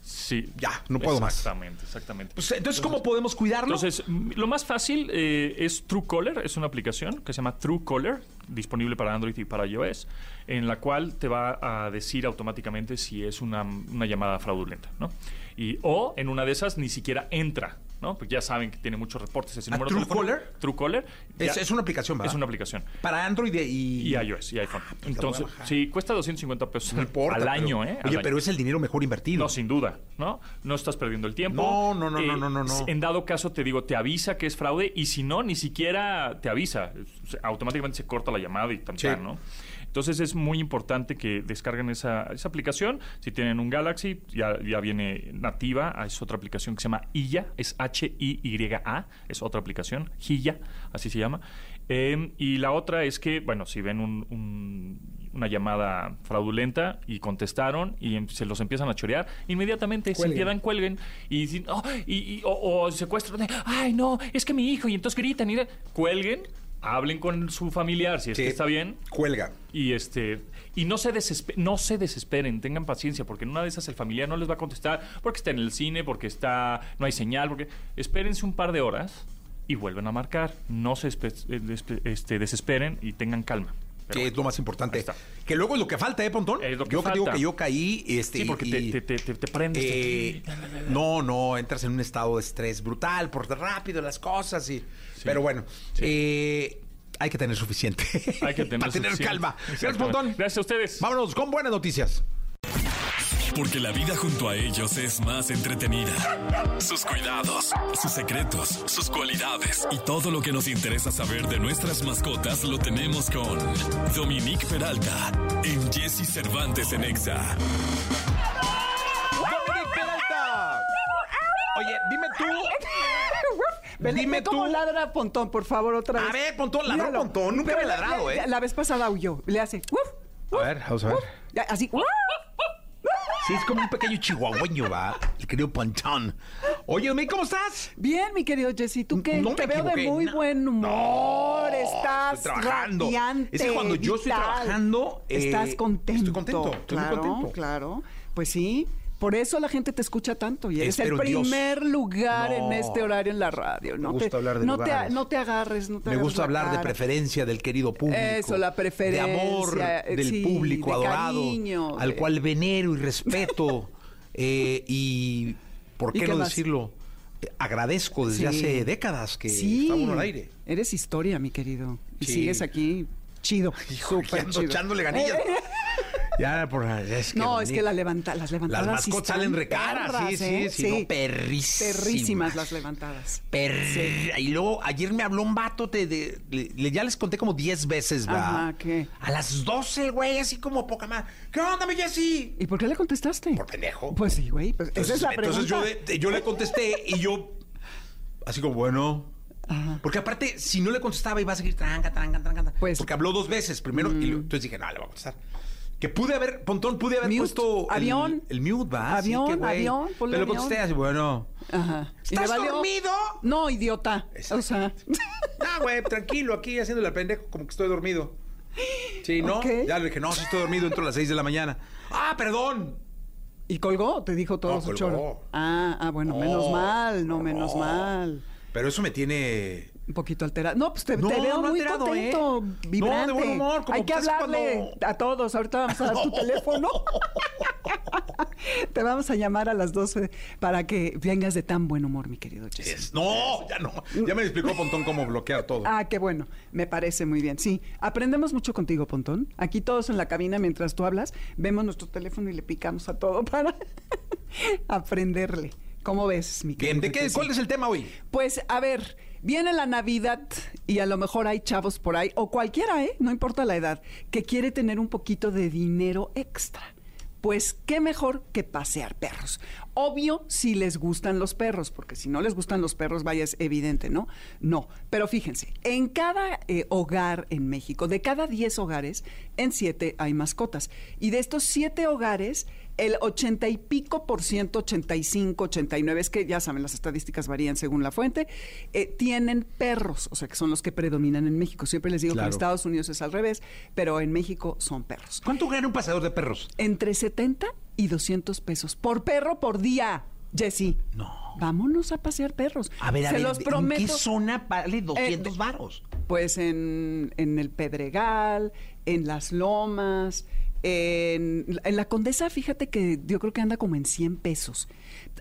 Sí. Ya, no puedo más. Exactamente, exactamente. Pues, entonces, ¿cómo podemos cuidarlo? Entonces, lo más fácil eh, es Truecaller, es una aplicación que se llama Truecaller, disponible para Android y para iOS, en la cual te va a decir automáticamente si es una, una llamada fraudulenta, ¿no? Y, o en una de esas ni siquiera entra, ¿no? Porque ya saben que tiene muchos reportes ese ¿A número Truecaller? Truecaller. es, es una aplicación, ¿verdad? Es una aplicación. Para Android y. Y iOS y iPhone. pues la voy a Entonces, sí, cuesta 250 pesos No importa. al pero- año, ¿eh? Al Oye, año. pero es el dinero mejor invertido. No, sin duda, ¿no? No estás perdiendo el tiempo. No, no, no, no, no, no, no. En dado caso, te digo, te avisa que es fraude y si no, ni siquiera te avisa. Automáticamente se corta la llamada y tan, Sí. tan, ¿no? Entonces es muy importante que descarguen esa, esa aplicación. Si tienen un Galaxy, ya, ya viene nativa. Ah, Es otra aplicación que se llama Hilla. Es H-I-Y-A. Es otra aplicación. Hilla, así se llama. Eh, y la otra es que, bueno, si ven un- un- una llamada fraudulenta y contestaron y em- se los empiezan a chorear, inmediatamente Cuelguen. piedad cuelguen y, "Oh", y, y- o, o secuestran, ay no, es que mi hijo, y entonces gritan y cuelguen, hablen con su familiar si es Sí. que está bien Cuelga. y este y no se desespe- no se desesperen, tengan paciencia porque en una de esas el familiar no les va a contestar porque está en el cine, porque está no hay señal, porque espérense un par de horas y vuelven a marcar, no se este, desesperen y tengan calma. Pero que es lo más importante. Que luego es lo que falta, ¿eh, Pontón? Es lo que yo digo que yo caí. Este, Sí, porque y- te, te, te- te prendes. Eh, no, no, entras en un estado de estrés brutal por rápido las cosas y. Pero bueno, eh, hay que tener suficiente. Hay que tener para tener suficiente. calma. Gracias. Pontón. Gracias a ustedes. Vámonos con buenas noticias. porque la vida junto a ellos es más entretenida. Sus cuidados, sus secretos, sus cualidades y todo lo que nos interesa saber de nuestras mascotas lo tenemos con Dominique Peralta en Jesse Cervantes en Exa. Dime ve cómo tú. ladra Pontón, por favor, otra vez. A ver, Pontón, ladró. Pontón. Nunca me he la- ladrado, la- ¿eh? La vez pasada huyó. Le hace. "Uf", A ver, vamos a ver. Así. Sí, es como un pequeño chihuahueño, va. El querido Pontón. Oye, Dominique, ¿cómo estás? Bien, mi querido Jesse, ¿tú qué? No me Te veo de muy no. buen humor. Estás estoy trabajando. radiante, Es que cuando yo estoy vital. trabajando, eh, Estás contento. estoy contento, estoy muy claro, contento. Claro, pues sí. Por eso la gente te escucha tanto y eres Espero el Dios. primer lugar en este horario en la radio. No Me gusta te, hablar de no te, no te agarres, no te Me gusta la hablar de preferencia del querido público. Eso, la preferencia, De amor eh, del sí, público de adorado. cariño, al de- cual venero y respeto. eh, y, ¿por ¿Y qué no más? decirlo? Agradezco desde Sí. hace décadas que Sí, está uno al aire. eres historia, mi querido. Y sigues aquí chido, súper ando chido. echándole ganillas. ya, por, es que No, es que la levanta, las levantadas Las sí mascotas salen recaras, sí, perras, sí, ¿eh? sí, no, perrísimas. Perrísimas las levantadas. Per- Y luego ayer me habló un vato, de- ya les conté como 10 veces, ¿va? Ajá, ¿qué? A las 12 el güey, así como poca más. ¿Qué onda, mi Jessy? ¿Y por qué le contestaste? Por pendejo. Pues sí, güey. pues esa es la pregunta. entonces yo, le contesté y yo, así como, bueno. Porque aparte, si no le contestaba, iba a seguir tranca, tranca, tranca. Pues- porque habló dos veces primero y lo- entonces dije, no, le voy a contestar. Que pude haber, Pontón, pude haber Mute, puesto el- avión. el, mute, va. Sí, Avión, qué avión, ponle Pero contesté así, bueno. Ajá. ¿Y ¿Estás dormido? No, idiota. O sea, Ah, güey, tranquilo, aquí haciéndole al pendejo, como que estoy dormido. Sí, ¿no? Ok. Ya le dije, no, sí estoy dormido, entro a las 6 de la mañana. Ah, perdón. ¿y colgó? Te dijo todo No, su colgó. choro. Ah, ah, bueno, menos mal, no, menos mal. Pero eso me tiene. Un poquito alterado. No, pues te, No, te veo no muy alterado, contento, ¿eh? vibrante. No, de buen humor, como Hay que pues, hablarle cuando- a todos. Ahorita vamos a dar tu teléfono. te vamos a llamar a las 12 para que vengas de tan buen humor, mi querido Jesse. Es- no, ya no. Ya me explicó Pontón cómo bloquear todo. Ah, qué bueno. Me parece muy bien. Sí, aprendemos mucho contigo, Pontón. Aquí todos en la cabina, mientras tú hablas, vemos nuestro teléfono y le picamos a todo para aprenderle. ¿Cómo ves, mi querido Bien, ¿de qué, Jesse? ¿cuál es el tema hoy? Pues a ver, viene la Navidad y a lo mejor hay chavos por ahí, o cualquiera, ¿eh? No importa la edad, que quiere tener un poquito de dinero extra. Pues qué mejor que pasear perros. Obvio si les gustan los perros, porque si no les gustan los perros, vaya, es evidente, ¿no? No, pero fíjense, en cada eh, hogar en México, de cada 10 hogares, en 7 hay mascotas. Y de estos 7 hogares, el 80 y pico por ciento, 85, 89, es que ya saben, las estadísticas varían según la fuente, eh, tienen perros, o sea, que son los que predominan en México. Siempre les digo que en Estados Unidos es al revés, pero en México son perros. ¿Cuánto gana un paseador de perros? Entre 70 y 200 pesos por perro por día, Jessy. No. Vámonos a pasear perros. A ver, a Se ver, los ¿en qué zona vale 200 Eh, varos? Pues en, en el Pedregal, en las Lomas, en, en la Condesa, fíjate que yo creo que anda como en 100 pesos.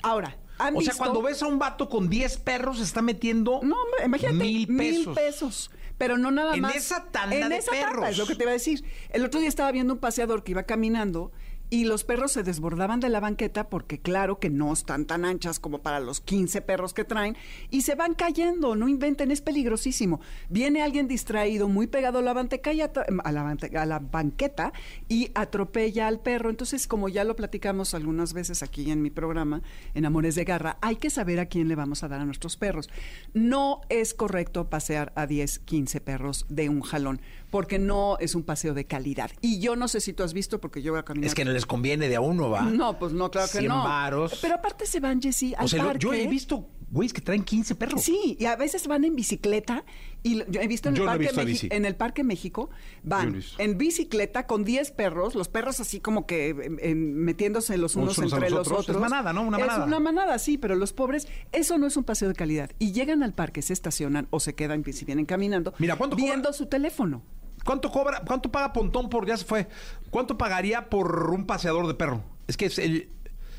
Ahora, ¿han O sea, cuando ves a un vato con 10 perros, se está metiendo No, hombre, imagínate. mil pesos. pesos. Pero no nada En más. esa tanda en de esa tanda, perros. es lo que te iba a decir. El otro día estaba viendo un paseador que iba caminando y los perros se desbordaban de la banqueta porque claro que no están tan anchas como para los 15 perros que traen y se van cayendo, no inventen, es peligrosísimo. Viene alguien distraído, muy pegado a la, banqueta y a la banqueta y atropella al perro. Entonces, como ya lo platicamos algunas veces aquí en mi programa, en Amores de Garra, hay que saber a quién le vamos a dar a nuestros perros. No es correcto pasear a 10, 15 perros de un jalón, porque no es un paseo de calidad. Y yo no sé si tú has visto, porque yo voy a caminar. Es que no les conviene de a uno, ¿va? No, pues no, claro que 100 no. varos. Pero aparte se van, Jessy, al O sea, parque. yo he visto güeyes que traen 15 perros. Sí, y a veces van en bicicleta y lo- yo he visto en el no he parque visto a Meji- bici. en el parque México no van en bicicleta con 10 perros, los perros así como que em, em, metiéndose los unos, entre los los otros. otros. Es manada, ¿no? Una es manada. una manada, sí, pero los pobres, eso no es un paseo de calidad. Y llegan al parque, se estacionan o se quedan si vienen caminando Mira, ¿cuánto cobra? viendo su teléfono. ¿Cuánto cobra? ¿Cuánto paga Pontón por ya se fue? ¿Cuánto pagaría por un paseador de perro? Es que es el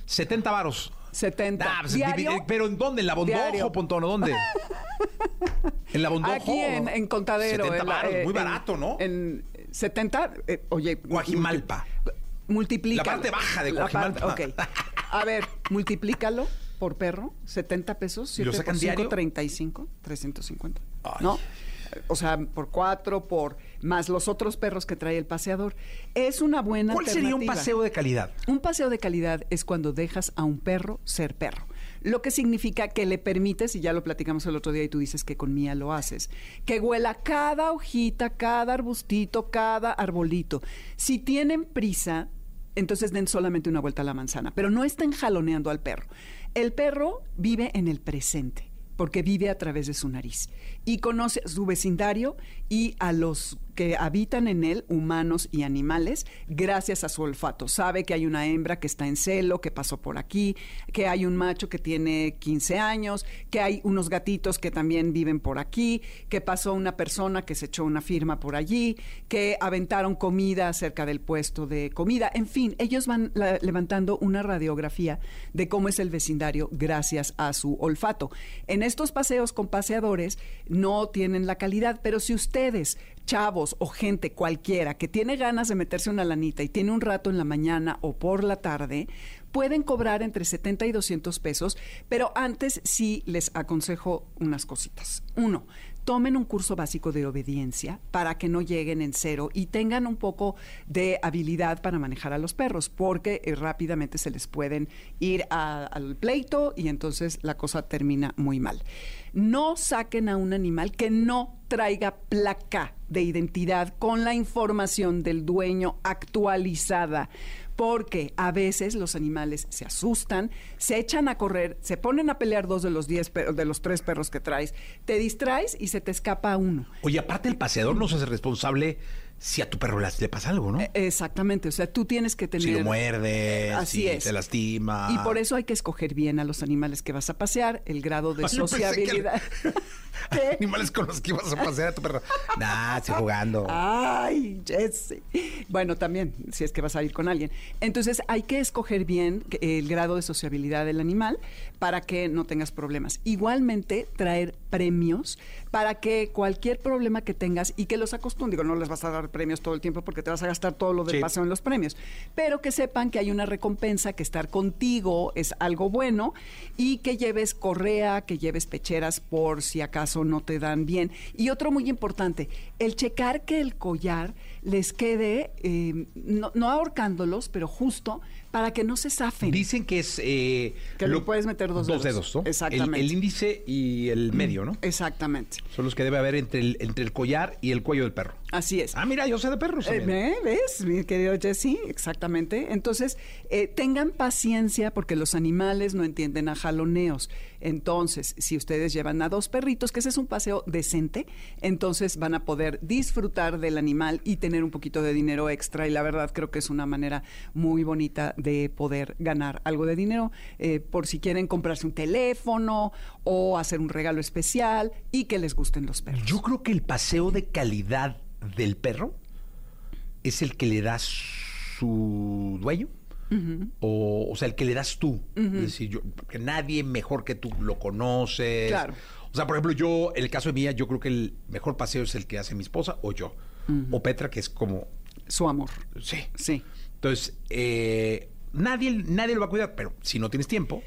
70 varos. 70. Ah, pues, ¿Diario? pero ¿en dónde? ¿En la Bondojo. Pontón? ¿O dónde? ¿En la Bondojo? Aquí en, en Contadero. 70 en la- varos, eh, muy en- barato, ¿no? En 70, eh, oye. Guajimalpa. Multiplícalo. La parte baja de parte- Ok. A ver, multiplícalo por perro, 70 pesos. ¿Y lo 7 sacan por 5, diario? 35, 350. Ay. ¿No? O sea, por cuatro, por más los otros perros que trae el paseador. Es una buena ¿Cuál sería un paseo de calidad? Un paseo de calidad es cuando dejas a un perro ser perro. Lo que significa que le permites, y ya lo platicamos el otro día y tú dices que con Mía lo haces, que huela cada hojita, cada arbustito, cada arbolito. Si tienen prisa, entonces den solamente una vuelta a la manzana, pero no estén jaloneando al perro. El perro vive en el presente porque vive a través de su nariz y conoce su vecindario y a los que habitan en él, humanos y animales, gracias a su olfato. Sabe que hay una hembra que está en celo, que pasó por aquí, que hay un macho que tiene 15 años, que hay unos gatitos que también viven por aquí, que pasó una persona que se echó una firma por allí, que aventaron comida cerca del puesto de comida. En fin, ellos van levantando una radiografía de cómo es el vecindario gracias a su olfato. En estos paseos con paseadores no tienen la calidad, pero si ustedes, chavos o gente cualquiera que tiene ganas de meterse una lanita y tiene un rato en la mañana o por la tarde, pueden cobrar entre 70 y 200 pesos, pero antes sí les aconsejo unas cositas. Uno, tomen un curso básico de obediencia para que no lleguen en cero y tengan un poco de habilidad para manejar a los perros, porque eh, rápidamente se les pueden ir al pleito y entonces la cosa termina muy mal. No saquen a un animal que no traiga placa de identidad con la información del dueño actualizada porque a veces los animales se asustan, se echan a correr, se ponen a pelear dos de los diez de los tres perros que traes, te distraes y se te escapa uno. Oye, aparte el paseador no se hace responsable si a tu perro le le pasa algo, ¿no? Eh, Exactamente, o sea, tú tienes que tener... si lo muerde, Así si es. te lastima. Y por eso hay que escoger bien a los animales que vas a pasear, el grado de Ay, sociabilidad. Animales con los que ibas a pasear a tu perro. Nah, estoy jugando. Ay, Jesse. Bueno, también, si es que vas a ir con alguien. Entonces, hay que escoger bien el grado de sociabilidad del animal para que no tengas problemas. Igualmente, traer premios para que cualquier problema que tengas y que los acostumbres, digo, no les vas a dar premios todo el tiempo porque te vas a gastar todo lo del Sí. paseo en los premios, pero que sepan que hay una recompensa, que estar contigo es algo bueno y que lleves correa, que lleves pecheras por si acaso no te dan bien. Y otro muy importante, el checar que el collar les quede, eh, no, no ahorcándolos, pero justo para que no se zafen. Dicen que es... eh, Que le puedes meter dos dedos. dedos, ¿no? Exactamente. El, el índice y el medio, ¿no? Exactamente. Son los que debe haber entre el, entre el collar y el cuello del perro. Así es. Ah, mira, yo sé de perros. Eh. ¿Ves, mi querido Jesse? Exactamente. Entonces, eh, tengan paciencia porque los animales no entienden a jaloneos. Entonces, si ustedes llevan a dos perritos, que ese es un paseo decente, entonces van a poder disfrutar del animal y tener un poquito de dinero extra. Y la verdad creo que es una manera muy bonita de poder ganar algo de dinero eh, por si quieren comprarse un teléfono o hacer un regalo especial y que les gusten los perros. Yo creo que el paseo de calidad del perro es el que le das su dueño. o, o sea, el que le das tú. Es decir, yo, porque nadie mejor que tú lo conoces. Claro. O sea, por ejemplo, yo, en el caso de mía, yo creo que el mejor paseo es el que hace mi esposa o yo. O Petra, que es como. Su amor. Sí. Sí. Entonces, eh, nadie, nadie lo va a cuidar, pero si no tienes tiempo,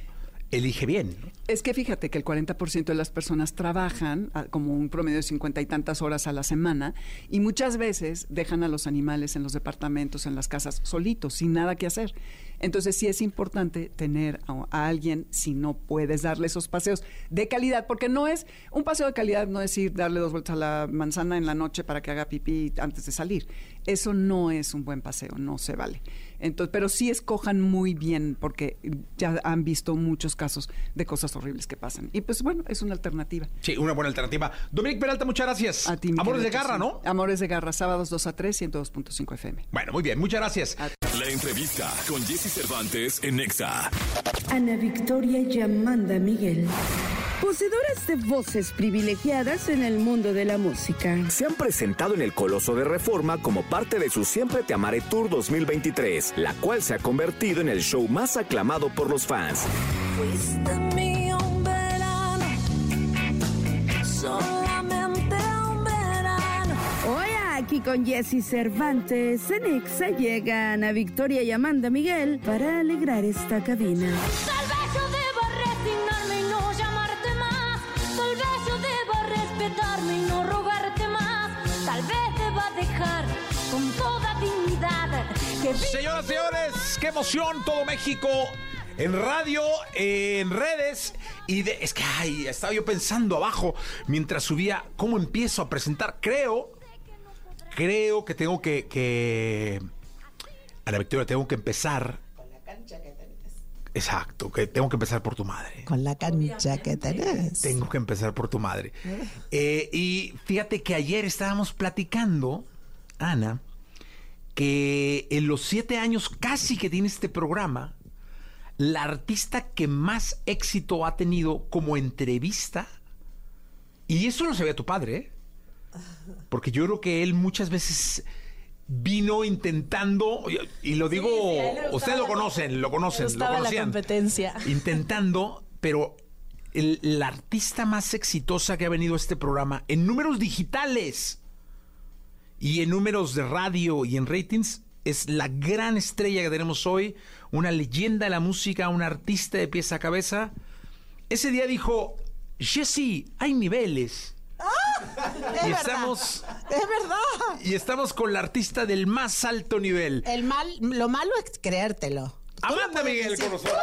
elige bien. Es que fíjate que el 40% de las personas trabajan a- como un promedio de 50 y tantas horas a la semana y muchas veces dejan a los animales en los departamentos, en las casas, solitos, sin nada que hacer. Entonces sí es importante tener a, a alguien, si no puedes darle esos paseos de calidad, porque no es, un paseo de calidad no es ir darle dos vueltas a la manzana en la noche para que haga pipí antes de salir. Eso no es un buen paseo, no se vale. Entonces, pero sí escojan muy bien, porque ya han visto muchos casos de cosas horribles que pasan. Y pues bueno, es una alternativa. Sí, una buena alternativa. Dominic Peralta, muchas gracias. A ti, mi Amores de garra. ¿no? Amores de garra, sábados 2 a 3, 102.5 FM. Bueno, muy bien, muchas gracias. La entrevista con Jesse Cervantes en Nexa. Ana Victoria y Amanda Miguel. Poseedoras de voces privilegiadas en el mundo de la música. se han presentado en el Coloso de Reforma como parte de su Siempre Te Amaré Tour 2023, la cual se ha convertido en el show más aclamado por los fans. Fuiste mío un verano, solamente un verano. Hoy aquí con Jesse Cervantes en Exa llegan a Victoria y Amanda Miguel para alegrar esta cabina. Tal Señoras y señores, qué emoción todo México en radio, en redes y de, es que ay, estaba yo pensando abajo mientras subía cómo empiezo a presentar. Creo, creo que tengo que, que Ana Victoria tengo que empezar. Exacto, que tengo que empezar por tu madre. Con la cancha que tenés. Tengo que empezar por tu madre. Eh, y fíjate que ayer estábamos platicando, Ana, que en los siete años casi que tiene este programa, la artista que más éxito ha tenido como entrevista, y eso lo sabía tu padre, ¿eh? porque yo creo que él muchas veces vino intentando, y, y lo digo, sí, ustedes lo la- conocen, lo conocen, lo la conocían. competencia. Intentando, pero el- la artista más exitosa que ha venido a este programa en números digitales y en números de radio y en ratings es la gran estrella que tenemos hoy, una leyenda de la música, una artista de pies a cabeza. Ese día dijo, Jesse, hay niveles. Es y verdad. estamos Es verdad. y estamos con la artista del más alto nivel. El mal, lo malo es creértelo. Amanda Miguel decir- con nosotros.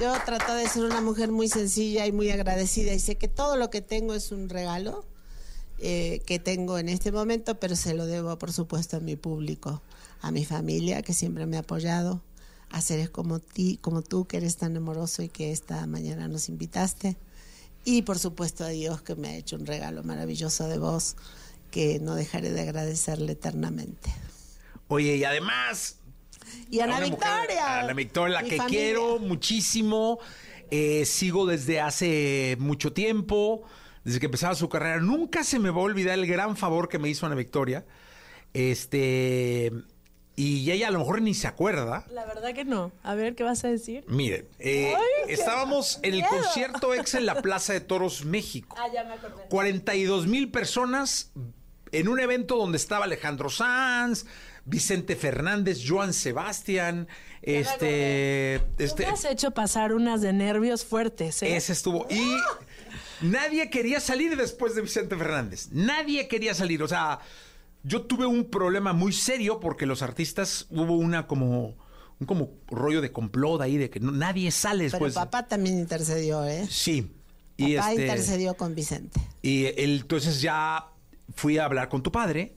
Yo trato de ser una mujer muy sencilla y muy agradecida y sé que todo lo que tengo es un regalo eh, que tengo en este momento, pero se lo debo, por supuesto, a mi público, a mi familia que siempre me ha apoyado, a seres como ti, como tú que eres tan amoroso y que esta mañana nos invitaste, y por supuesto a Dios que me ha hecho un regalo maravilloso de vos que no dejaré de agradecerle eternamente. Oye, y además Y a mujer, Victoria. a la Victoria, la que familia. quiero muchísimo. eh, sigo desde hace mucho tiempo, desde que empezaba su carrera. Nunca se me va a olvidar el gran favor que me hizo Ana Victoria. Este. Y ella a lo mejor ni se acuerda. La verdad que no. A ver, ¿qué vas a decir? Miren, eh, estábamos en el miedo. concierto ex en la Plaza de Toros, México. Ah, ya me acordé. 42 mil personas en un evento donde estaba Alejandro Sanz, Vicente Fernández, Joan Sebastián, este, Tú este, me has hecho pasar unas de nervios fuertes, ¿eh? ese estuvo. Y nadie quería salir después de Vicente Fernández. Nadie quería salir. O sea, yo tuve un problema muy serio porque los artistas hubo una como un como rollo de complot ahí de que no- nadie sale Pero después. papá también intercedió, ¿eh? Sí. Y Papá este, intercedió con Vicente. y él, entonces ya fui a hablar con tu padre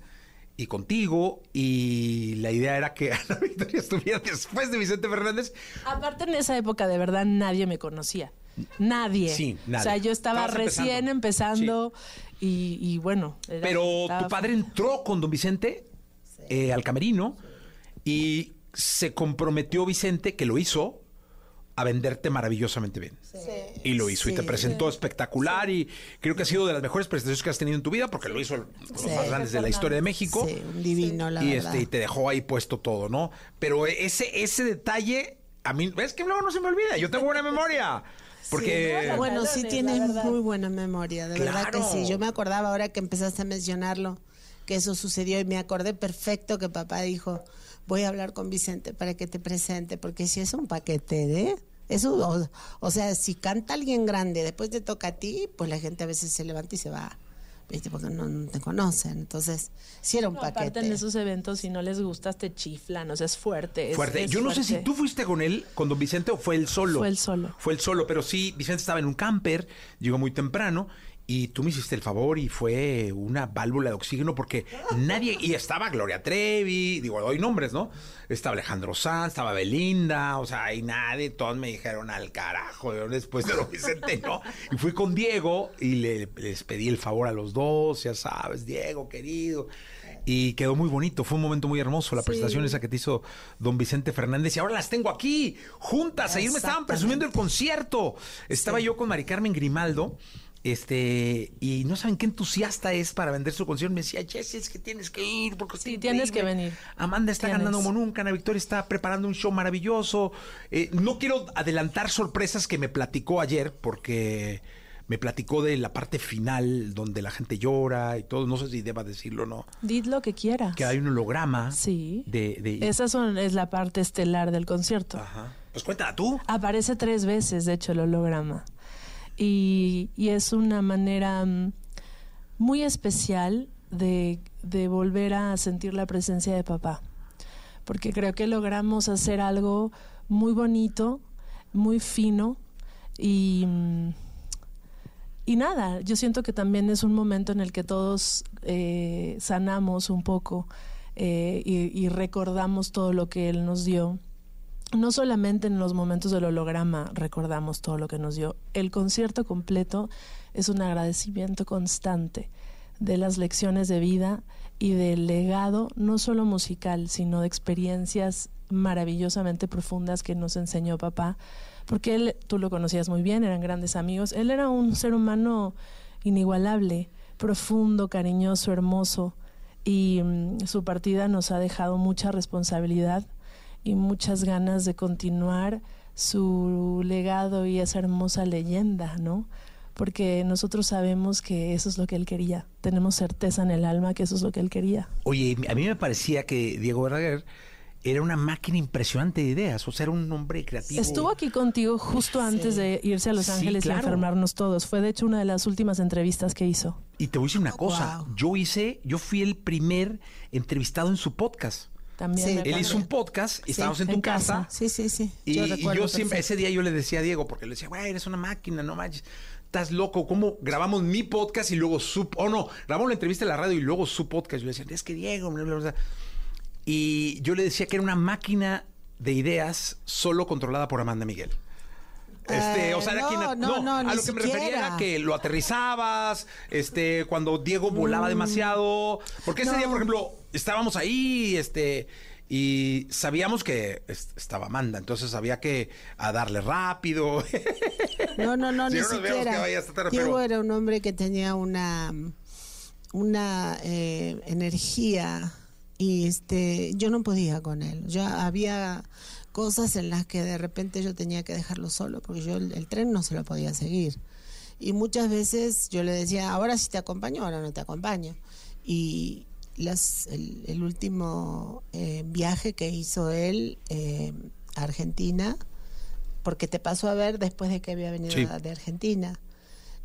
y contigo y la idea era que Ana Victoria estuviera después de Vicente Fernández. Aparte, en esa época, de verdad, nadie me conocía. Nadie. Sí, nadie. O sea, yo estaba Estabas recién empezando, y, y bueno. era- Pero estaba- tu padre entró con don Vicente eh, al camerino y se comprometió Vicente, que lo hizo, a venderte maravillosamente bien. Y lo hizo y te Sí. presentó espectacular y creo que ha sido de las mejores presentaciones que has tenido en tu vida porque lo hizo uno de los Sí. más grandes de la historia de México. Sí, un divino, la y verdad. este y te dejó ahí puesto todo, ¿no? Pero ese ese detalle a mí ves que luego no se me olvida. Yo tengo buena memoria. Porque Bueno, sí tienes muy buena memoria, de verdad que sí. Yo me acordaba ahora que empezaste a mencionarlo, que eso sucedió y me acordé perfecto que papá dijo, voy a hablar con Vicente para que te presente, porque si es un paquete de... Eso, o, o sea, si canta alguien grande, después te toca a ti, pues la gente a veces se levanta y se va, ¿viste? Porque no, no te conocen. Entonces, sí era un No, paquete. aparte en esos eventos, si no les gustas, te chiflan. O sea, es fuerte. es- fuerte. es Yo no sé si tú fuiste con él, con don Vicente, o fue él solo. Fue él solo. Fue él solo, pero sí, Vicente estaba en un camper, llegó muy temprano. Y tú me hiciste el favor y fue una válvula de oxígeno porque nadie. Y estaba Gloria Trevi, digo, doy nombres, ¿no? Estaba Alejandro Sanz, estaba Belinda, o sea, y nadie, todos me dijeron al carajo después de lo Vicente, ¿no? Y fui con Diego y le- les pedí el favor a los dos, ya sabes, Diego, querido. Y quedó muy bonito, fue un momento muy hermoso la presentación esa que te hizo don Vicente Fernández. Y ahora las tengo aquí, juntas. Ayer me estaban presumiendo el concierto. Estaba yo con Mari Carmen Grimaldo. Este, y no saben qué entusiasta es para vender su concierto. Me decía, Jessy, es que tienes que ir. Porque Sí, tienes que venir. Amanda está Tienes. ganando como nunca. Ana Victoria está preparando un show maravilloso. Eh, no quiero adelantar sorpresas que me platicó ayer, porque me platicó de la parte final donde la gente llora y todo. No sé si deba decirlo o no. Did lo que quieras. Que hay un holograma. Sí. De, de- Esa son, es la parte estelar del concierto. Ajá. Pues cuéntala tú. Aparece tres veces, de hecho, el holograma. Y, y es una manera mm, muy especial de, de volver a sentir la presencia de papá. Porque creo que logramos hacer algo muy bonito, muy fino y... mm, y nada, yo siento que también es un momento en el que todos eh, sanamos un poco eh, y, y recordamos todo lo que Él nos dio. No solamente en los momentos del holograma recordamos todo lo que nos dio. El concierto completo es un agradecimiento constante de las lecciones de vida y del legado, no solo musical, sino de experiencias maravillosamente profundas que nos enseñó papá porque él, tú lo conocías muy bien, eran grandes amigos. Él era un ser humano inigualable, profundo, cariñoso, hermoso, y mm, su partida nos ha dejado mucha responsabilidad y muchas ganas de continuar su legado y esa hermosa leyenda, ¿no? Porque nosotros sabemos que eso es lo que él quería. Tenemos certeza en el alma que eso es lo que él quería. Oye, a mí me parecía que Diego Verdaguer era una máquina impresionante de ideas. O sea, era un hombre creativo. Estuvo aquí contigo justo antes de irse a Los Sí, Ángeles claro. y enfermarnos todos. Fue de hecho una de las últimas entrevistas que hizo. Y te voy a decir una cosa. Yo hice, yo fui el primer entrevistado en su podcast. También Sí. Él hizo un podcast y Sí, estábamos en tu en casa. casa. Sí, sí, sí. Y, yo siempre, ese día yo le decía a Diego, porque le decía, güey, eres una máquina, no manches. Estás loco, ¿cómo grabamos mi podcast y luego su... Oh, no, grabamos la entrevista en la radio y luego su podcast. Yo le decía, es que Diego, bla, bla, bla. Y yo le decía que era una máquina de ideas solo controlada por Amanda Miguel. Este, Eh, o sea, era no, quien, no, no, no, a lo que me refería siquiera. era que lo aterrizabas, este, cuando Diego volaba demasiado, porque ese No. día, por ejemplo, estábamos ahí, este, y sabíamos que es- estaba Amanda, entonces había que a darle rápido. No, no, no, Si ni no siquiera. Diego era un hombre que tenía una, una eh, energía y este, yo no podía con él. Ya había cosas en las que de repente yo tenía que dejarlo solo porque yo el, el tren no se lo podía seguir. Y muchas veces yo le decía, ahora sí te acompaño, ahora no te acompaño. Y las, el, el último eh, viaje que hizo él eh, a Argentina, porque te pasó a ver después de que había venido Sí. de Argentina.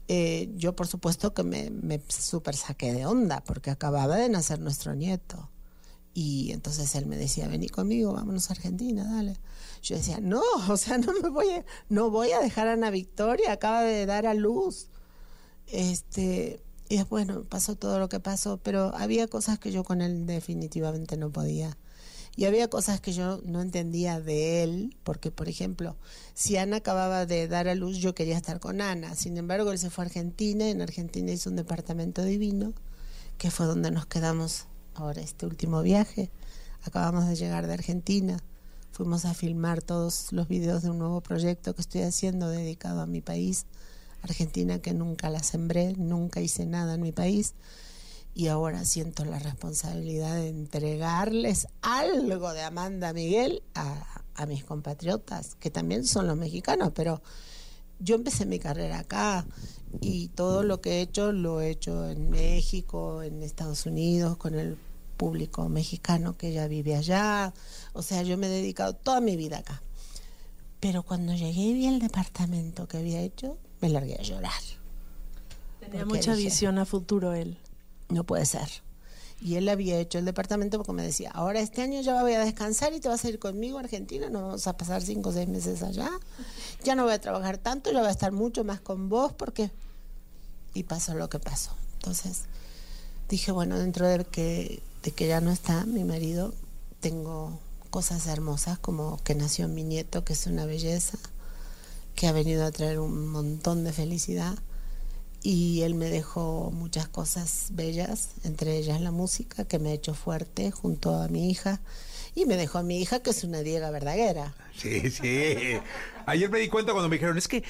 Eh, yo por supuesto que me, me super saqué de onda porque acababa de nacer nuestro nieto. Y entonces él me decía, vení conmigo, vámonos a Argentina, dale. Yo decía, no, o sea, no me voy a, no voy a dejar a Ana Victoria, acaba de dar a luz. Este, y después bueno, pasó todo lo que pasó, pero había cosas que yo con él definitivamente no podía. Y había cosas que yo no entendía de él, porque por ejemplo, si Ana acababa de dar a luz, yo quería estar con Ana. Sin embargo, él se fue a Argentina, en Argentina hizo un departamento divino, que fue donde nos quedamos ahora este último viaje. Acabamos de llegar de Argentina, fuimos a filmar todos los videos de un nuevo proyecto que estoy haciendo dedicado a mi país, Argentina, que nunca la sembré, nunca hice nada en mi país y ahora siento la responsabilidad de entregarles algo de Amanda Miguel a, mis compatriotas, que también son los mexicanos, pero yo empecé mi carrera acá y todo lo que he hecho lo he hecho en México, en Estados Unidos, con el público mexicano que ya vive allá. O sea, yo me he dedicado toda mi vida acá. Pero cuando llegué y vi el departamento que había hecho, me largué a llorar. Tenía mucha dije, visión a futuro él. no puede ser. Y él había hecho el departamento porque me decía, ahora este año ya voy a descansar y te vas a ir conmigo a Argentina, nos vamos a pasar cinco o seis meses allá. Ya no voy a trabajar tanto, ya voy a estar mucho más con vos porque... Y pasó lo que pasó. Entonces dije, bueno, dentro de que, de que ya no está mi marido, tengo cosas hermosas como que nació mi nieto, que es una belleza, que ha venido a traer un montón de felicidad y él me dejó muchas cosas bellas, entre ellas la música, que me ha hecho fuerte junto a mi hija, y me dejó a mi hija, que es una Diega verdaguera. Sí, sí. Ayer me di cuenta cuando me dijeron, es que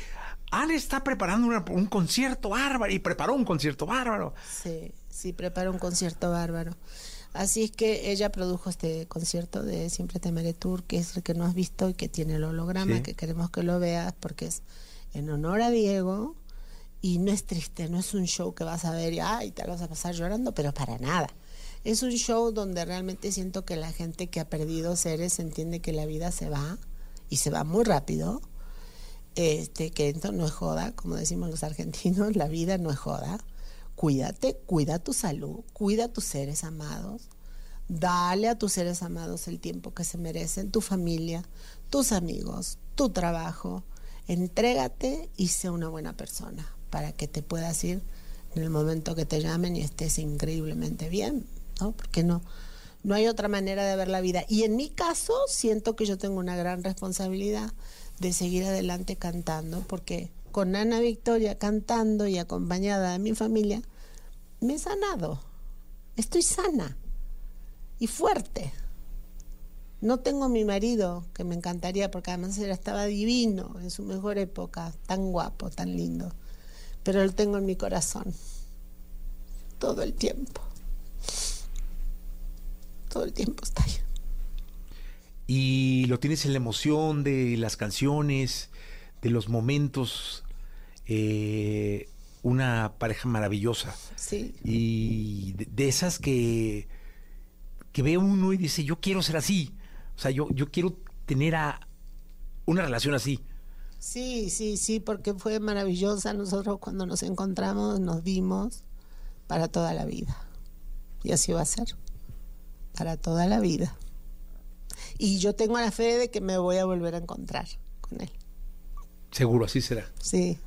Ale está preparando una- un concierto bárbaro y preparó un concierto bárbaro. Sí, sí, prepara un concierto bárbaro. Así es que ella produjo este concierto de Siempre Te Amaré Tour, que es el que no has visto y que tiene el holograma, Sí. que queremos que lo veas porque es en honor a Diego Y no es triste, no es un show que vas a ver y ay, te lo vas a pasar llorando, pero para nada. Es un show donde realmente siento que la gente que ha perdido seres entiende que la vida se va y se va muy rápido. Este, que esto no es joda, como decimos los argentinos, la vida no es joda. Cuídate, cuida tu salud, cuida a tus seres amados. Dale a tus seres amados el tiempo que se merecen, tu familia, tus amigos, tu trabajo. Entrégate y sé una buena persona para que te puedas ir en el momento que te llamen y estés increíblemente bien, ¿no? Porque no, no hay otra manera de ver la vida. Y en mi caso, siento que yo tengo una gran responsabilidad de seguir adelante cantando, porque con Ana Victoria cantando y acompañada de mi familia, me he sanado. Estoy sana y fuerte. No tengo a mi marido, que me encantaría, porque además él estaba divino en su mejor época, tan guapo, tan lindo. Pero lo tengo en mi corazón. Todo el tiempo. Todo el tiempo está ahí. Y lo tienes en la emoción de las canciones, de los momentos. eh, una pareja maravillosa. Sí. Y de, de esas que, que ve uno y dice, yo quiero ser así. O sea, yo, yo quiero tener a una relación así. Sí, sí, sí, porque fue maravillosa. Nosotros cuando nos encontramos nos vimos para toda la vida. Y así va a ser. Para toda la vida. Y yo tengo la fe de que me voy a volver a encontrar con él. Seguro, así será. Sí,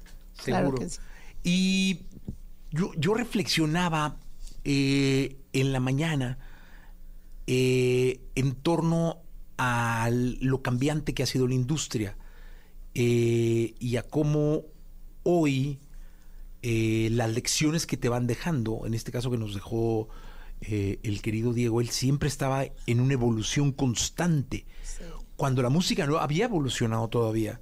claro Seguro. que sí. Y yo, yo reflexionaba eh, en la mañana eh, en torno a lo cambiante que ha sido la industria eh, y a cómo hoy las lecciones que te van dejando, en este caso que nos dejó eh, el querido Diego, él siempre estaba en una evolución constante. Cuando la música no había evolucionado todavía.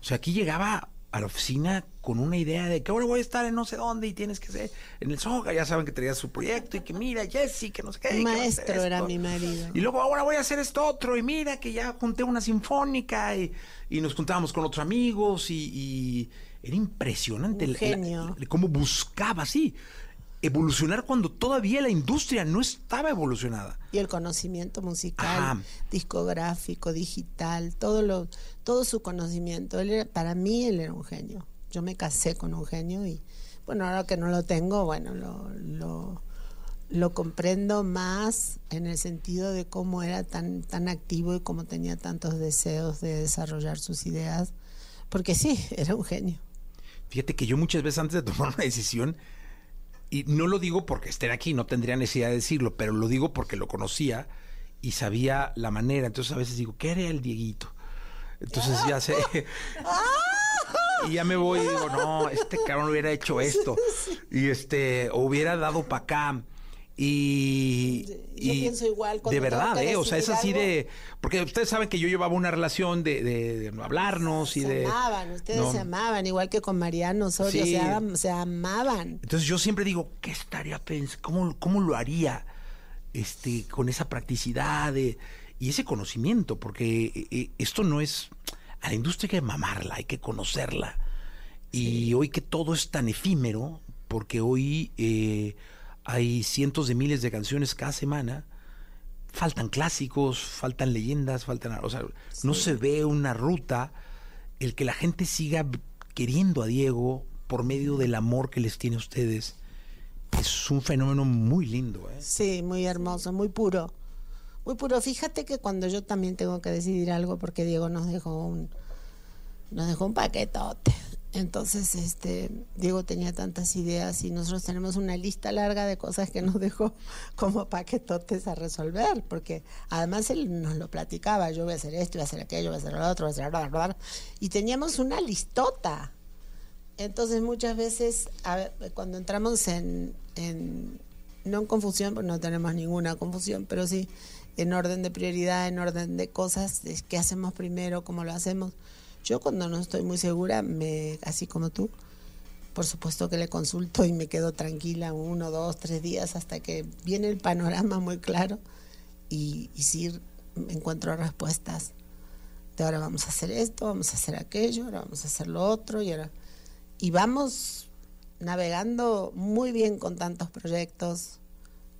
O sea, aquí llegaba a la oficina con una idea de que ahora voy a estar en no sé dónde y tienes que ser en el Soga, ya saben que traía su proyecto y que mira, Jesse, que no sé qué. Maestro era mi marido. Y luego ahora voy a hacer esto otro y mira que ya junté una sinfónica y, y nos juntábamos con otros amigos y, y era impresionante la- genio. la- cómo buscaba así evolucionar cuando todavía la industria no estaba evolucionada. Y el conocimiento musical, Ajá. discográfico, digital, todo lo, todo su conocimiento. Él era- para mí él era un genio. Yo me casé con un genio y bueno, ahora que no lo tengo, bueno, lo, lo, lo comprendo más en el sentido de cómo era tan, tan activo y cómo tenía tantos deseos de desarrollar sus ideas. Porque sí, era un genio. Fíjate que yo muchas veces antes de tomar una decisión, y no lo digo porque estén aquí, no tendría necesidad de decirlo, pero lo digo porque lo conocía y sabía la manera. Entonces a veces digo, ¿qué haría el Dieguito? Entonces ya sé. y ya me voy y digo, no, este cabrón hubiera hecho esto. Y este, o hubiera dado para acá. Y, Yo y pienso igual, de verdad, ¿eh? O sea, es así algo- de. Porque ustedes saben que yo llevaba una relación de, de- de no hablarnos y Se de. amaban, ustedes no. se amaban, igual que con Mariano Osorio, Sí. se, am- se amaban. Entonces yo siempre digo, ¿qué estaría pensando? ¿Cómo, cómo lo haría este, con esa practicidad de- y ese conocimiento? Porque eh, eh, esto no es... A la industria hay que mamarla, hay que conocerla. Y hoy que todo es tan efímero, porque hoy eh, hay cientos de miles de canciones cada semana, faltan clásicos, faltan leyendas, faltan... O sea, no se ve una ruta el que la gente siga queriendo a Diego por medio del amor que les tiene a ustedes es un fenómeno muy lindo. ¿eh? Sí, muy hermoso, muy puro. Muy puro. Fíjate que cuando yo también tengo que decidir algo, porque Diego nos dejó un, nos dejó un paquetote. Entonces, este, Diego tenía tantas ideas y nosotros tenemos una lista larga de cosas que nos dejó como paquetotes a resolver, porque además él nos lo platicaba, yo voy a hacer esto, voy a hacer aquello, voy a hacer lo otro, voy a hacer bla, bla, y teníamos una listota. Entonces muchas veces cuando entramos en, no en confusión, porque no tenemos ninguna confusión, pero sí en orden de prioridad, en orden de cosas, qué hacemos primero, cómo lo hacemos. Yo cuando no estoy muy segura, me, así como tú, por supuesto que le consulto y me quedo tranquila uno, dos, tres días hasta que viene el panorama muy claro y, y sí encuentro respuestas de ahora vamos a hacer esto, vamos a hacer aquello, ahora vamos a hacer lo otro y ahora y vamos navegando muy bien con tantos proyectos.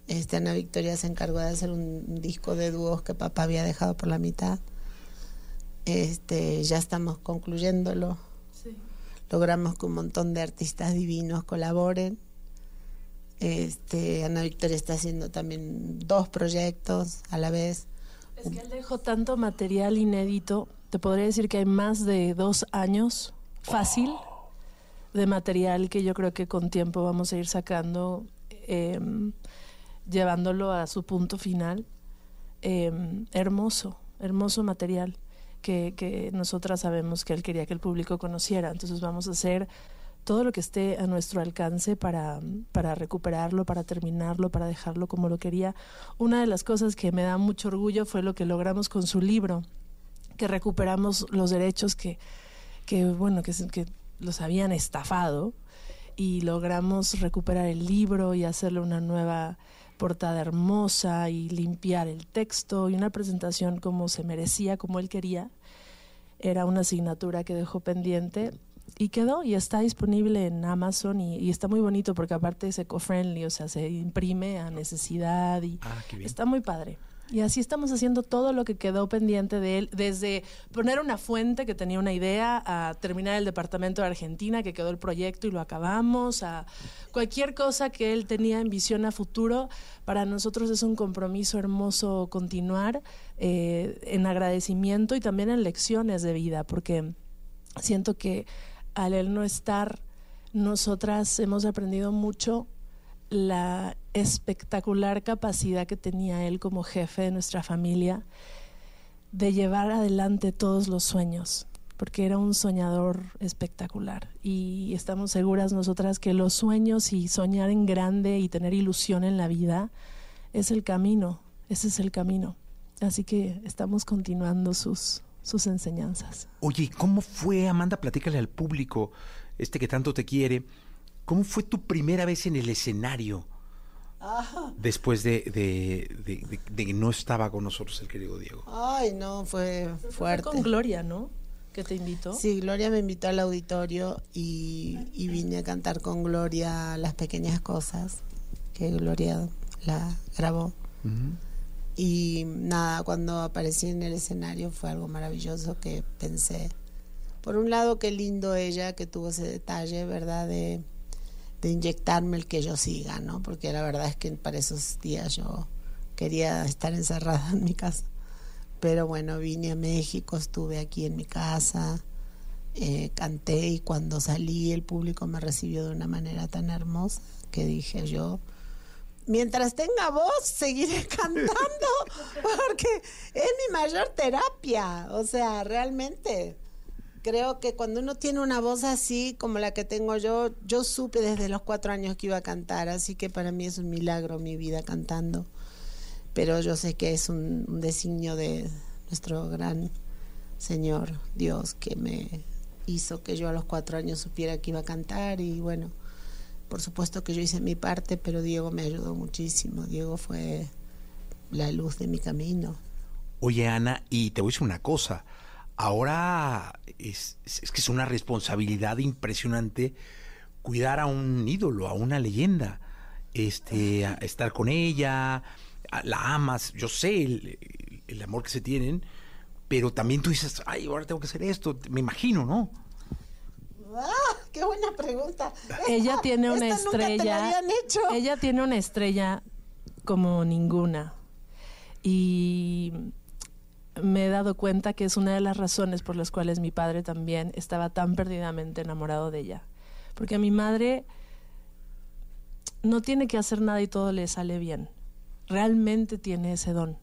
Este, Ana Victoria se encargó de hacer un disco de dúos que papá había dejado por la mitad. Este, ya estamos concluyéndolo. Logramos que un montón de artistas divinos colaboren. Este, Ana Victoria está haciendo también dos proyectos a la vez. Es que él dejó tanto material inédito, te podría decir que hay más de dos años fácil de material que yo creo que con tiempo vamos a ir sacando, em, llevándolo a su punto final. Em, hermoso, hermoso material que, que nosotras sabemos que él quería que el público conociera. Entonces vamos a hacer todo lo que esté a nuestro alcance para, para recuperarlo, para terminarlo, para dejarlo como lo quería. Una de las cosas que me da mucho orgullo fue lo que logramos con su libro, que recuperamos los derechos que, que bueno, que, que los habían estafado y logramos recuperar el libro y hacerle una nueva portada hermosa y limpiar el texto y una presentación como se merecía, como él quería. Era una asignatura que dejó pendiente y quedó y está disponible en Amazon y, y está muy bonito porque aparte es eco-friendly, o sea, se imprime a necesidad y Ah, está muy padre. Y así estamos haciendo todo lo que quedó pendiente de él, desde poner una fuente que tenía una idea, a terminar el departamento de Argentina, que quedó el proyecto y lo acabamos, a cualquier cosa que él tenía en visión a futuro. Para nosotros es un compromiso hermoso continuar eh, en agradecimiento y también en lecciones de vida, porque siento que al él no estar, nosotras hemos aprendido mucho la espectacular capacidad que tenía él como jefe de nuestra familia de llevar adelante todos los sueños, porque era un soñador espectacular. Y estamos seguras nosotras que los sueños y soñar en grande y tener ilusión en la vida es el camino, ese es el camino. Así que estamos continuando sus, sus enseñanzas. Oye, ¿cómo fue, Amanda? Platícale al público, este que tanto te quiere. ¿Cómo fue tu primera vez en el escenario? Después de, de- de- de- de que no estaba con nosotros el querido Diego. Ay, no, fue fuerte. con Gloria, ¿no? Que te invitó. Sí, Gloria me invitó al auditorio y, y vine a cantar con Gloria las pequeñas cosas que Gloria la grabó. Y nada, cuando aparecí en el escenario fue algo maravilloso que pensé. Por un lado, qué lindo ella que tuvo ese detalle, ¿verdad? De, de inyectarme el que yo siga, ¿no? Porque la verdad es que para esos días yo quería estar encerrada en mi casa. Pero bueno, vine a México, estuve aquí en mi casa, eh, canté y cuando salí el público me recibió de una manera tan hermosa que dije yo, mientras tenga voz, seguiré cantando, porque es mi mayor terapia. O sea, realmente creo que cuando uno tiene una voz así como la que tengo yo, yo supe desde los cuatro años que iba a cantar, así que para mí es un milagro mi vida cantando. Pero yo sé que es un, un designio de nuestro gran Señor Dios que me hizo que yo a los cuatro años supiera que iba a cantar y bueno, por supuesto que yo hice mi parte, pero Diego me ayudó muchísimo. Diego fue la luz de mi camino. Oye, Ana, y te voy a decir una cosa. Ahora es, es- es que es una responsabilidad impresionante cuidar a un ídolo, a una leyenda. Este, a estar con ella, a- la amas, yo sé el, el amor que se tienen, pero también tú dices, ay, ahora tengo que hacer esto, me imagino, ¿no? ¡Ah! ¡Qué buena pregunta! Ella Esta- tiene una estrella. habían hecho. Ella tiene una estrella como ninguna. Y me he dado cuenta que es una de las razones por las cuales mi padre también estaba tan perdidamente enamorado de ella. Porque a mi madre no tiene que hacer nada y todo le sale bien. Realmente tiene ese don.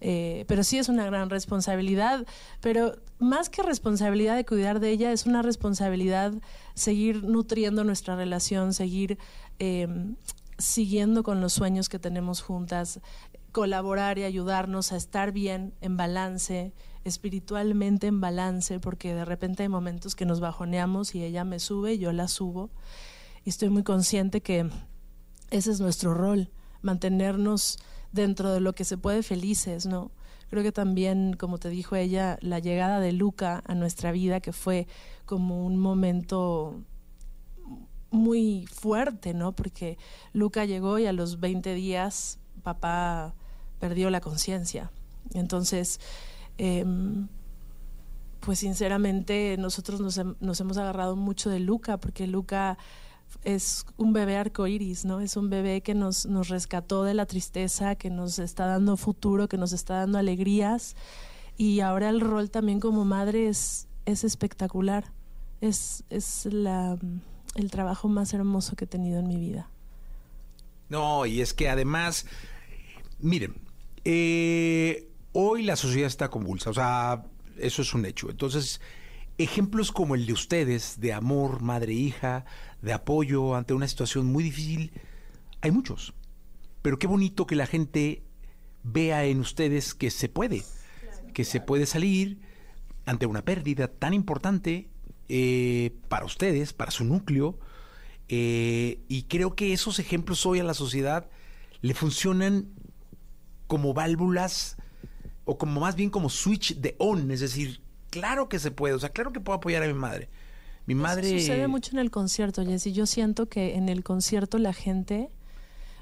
Eh, pero sí es una gran responsabilidad, pero más que responsabilidad de cuidar de ella, es una responsabilidad seguir nutriendo nuestra relación, seguir eh, siguiendo con los sueños que tenemos juntas, colaborar y ayudarnos a estar bien, en balance, espiritualmente en balance, porque de repente hay momentos que nos bajoneamos y ella me sube, yo la subo, y estoy muy consciente que ese es nuestro rol, mantenernos dentro de lo que se puede felices, ¿no? Creo que también, como te dijo ella, la llegada de Luca a nuestra vida, que fue como un momento muy fuerte, ¿no? Porque Luca llegó y a los 20 días papá perdió la conciencia. Entonces, em, pues sinceramente nosotros nos, hem- nos hemos agarrado mucho de Luca, porque Luca es un bebé arcoíris, ¿no? Es un bebé que nos, rescató de la tristeza, que nos está dando futuro, que nos está dando alegrías. Y ahora el rol también como madre es, es espectacular. Es, es la, el trabajo más hermoso que he tenido en mi vida. No, y es que además, miren, eh, hoy la sociedad está convulsa, o sea, eso es un hecho. Entonces, ejemplos como el de ustedes, de amor, madre-hija, de apoyo ante una situación muy difícil, hay muchos. Pero qué bonito que la gente vea en ustedes que se puede, que se puede salir ante una pérdida tan importante eh, para ustedes, para su núcleo. eh, y creo que esos ejemplos hoy a la sociedad le funcionan como válvulas o como más bien como switch de on, es decir, claro que se puede, o sea, claro que puedo apoyar a mi madre. Mi madre... Sucede mucho en el concierto, Jessy. Yo siento que en el concierto la gente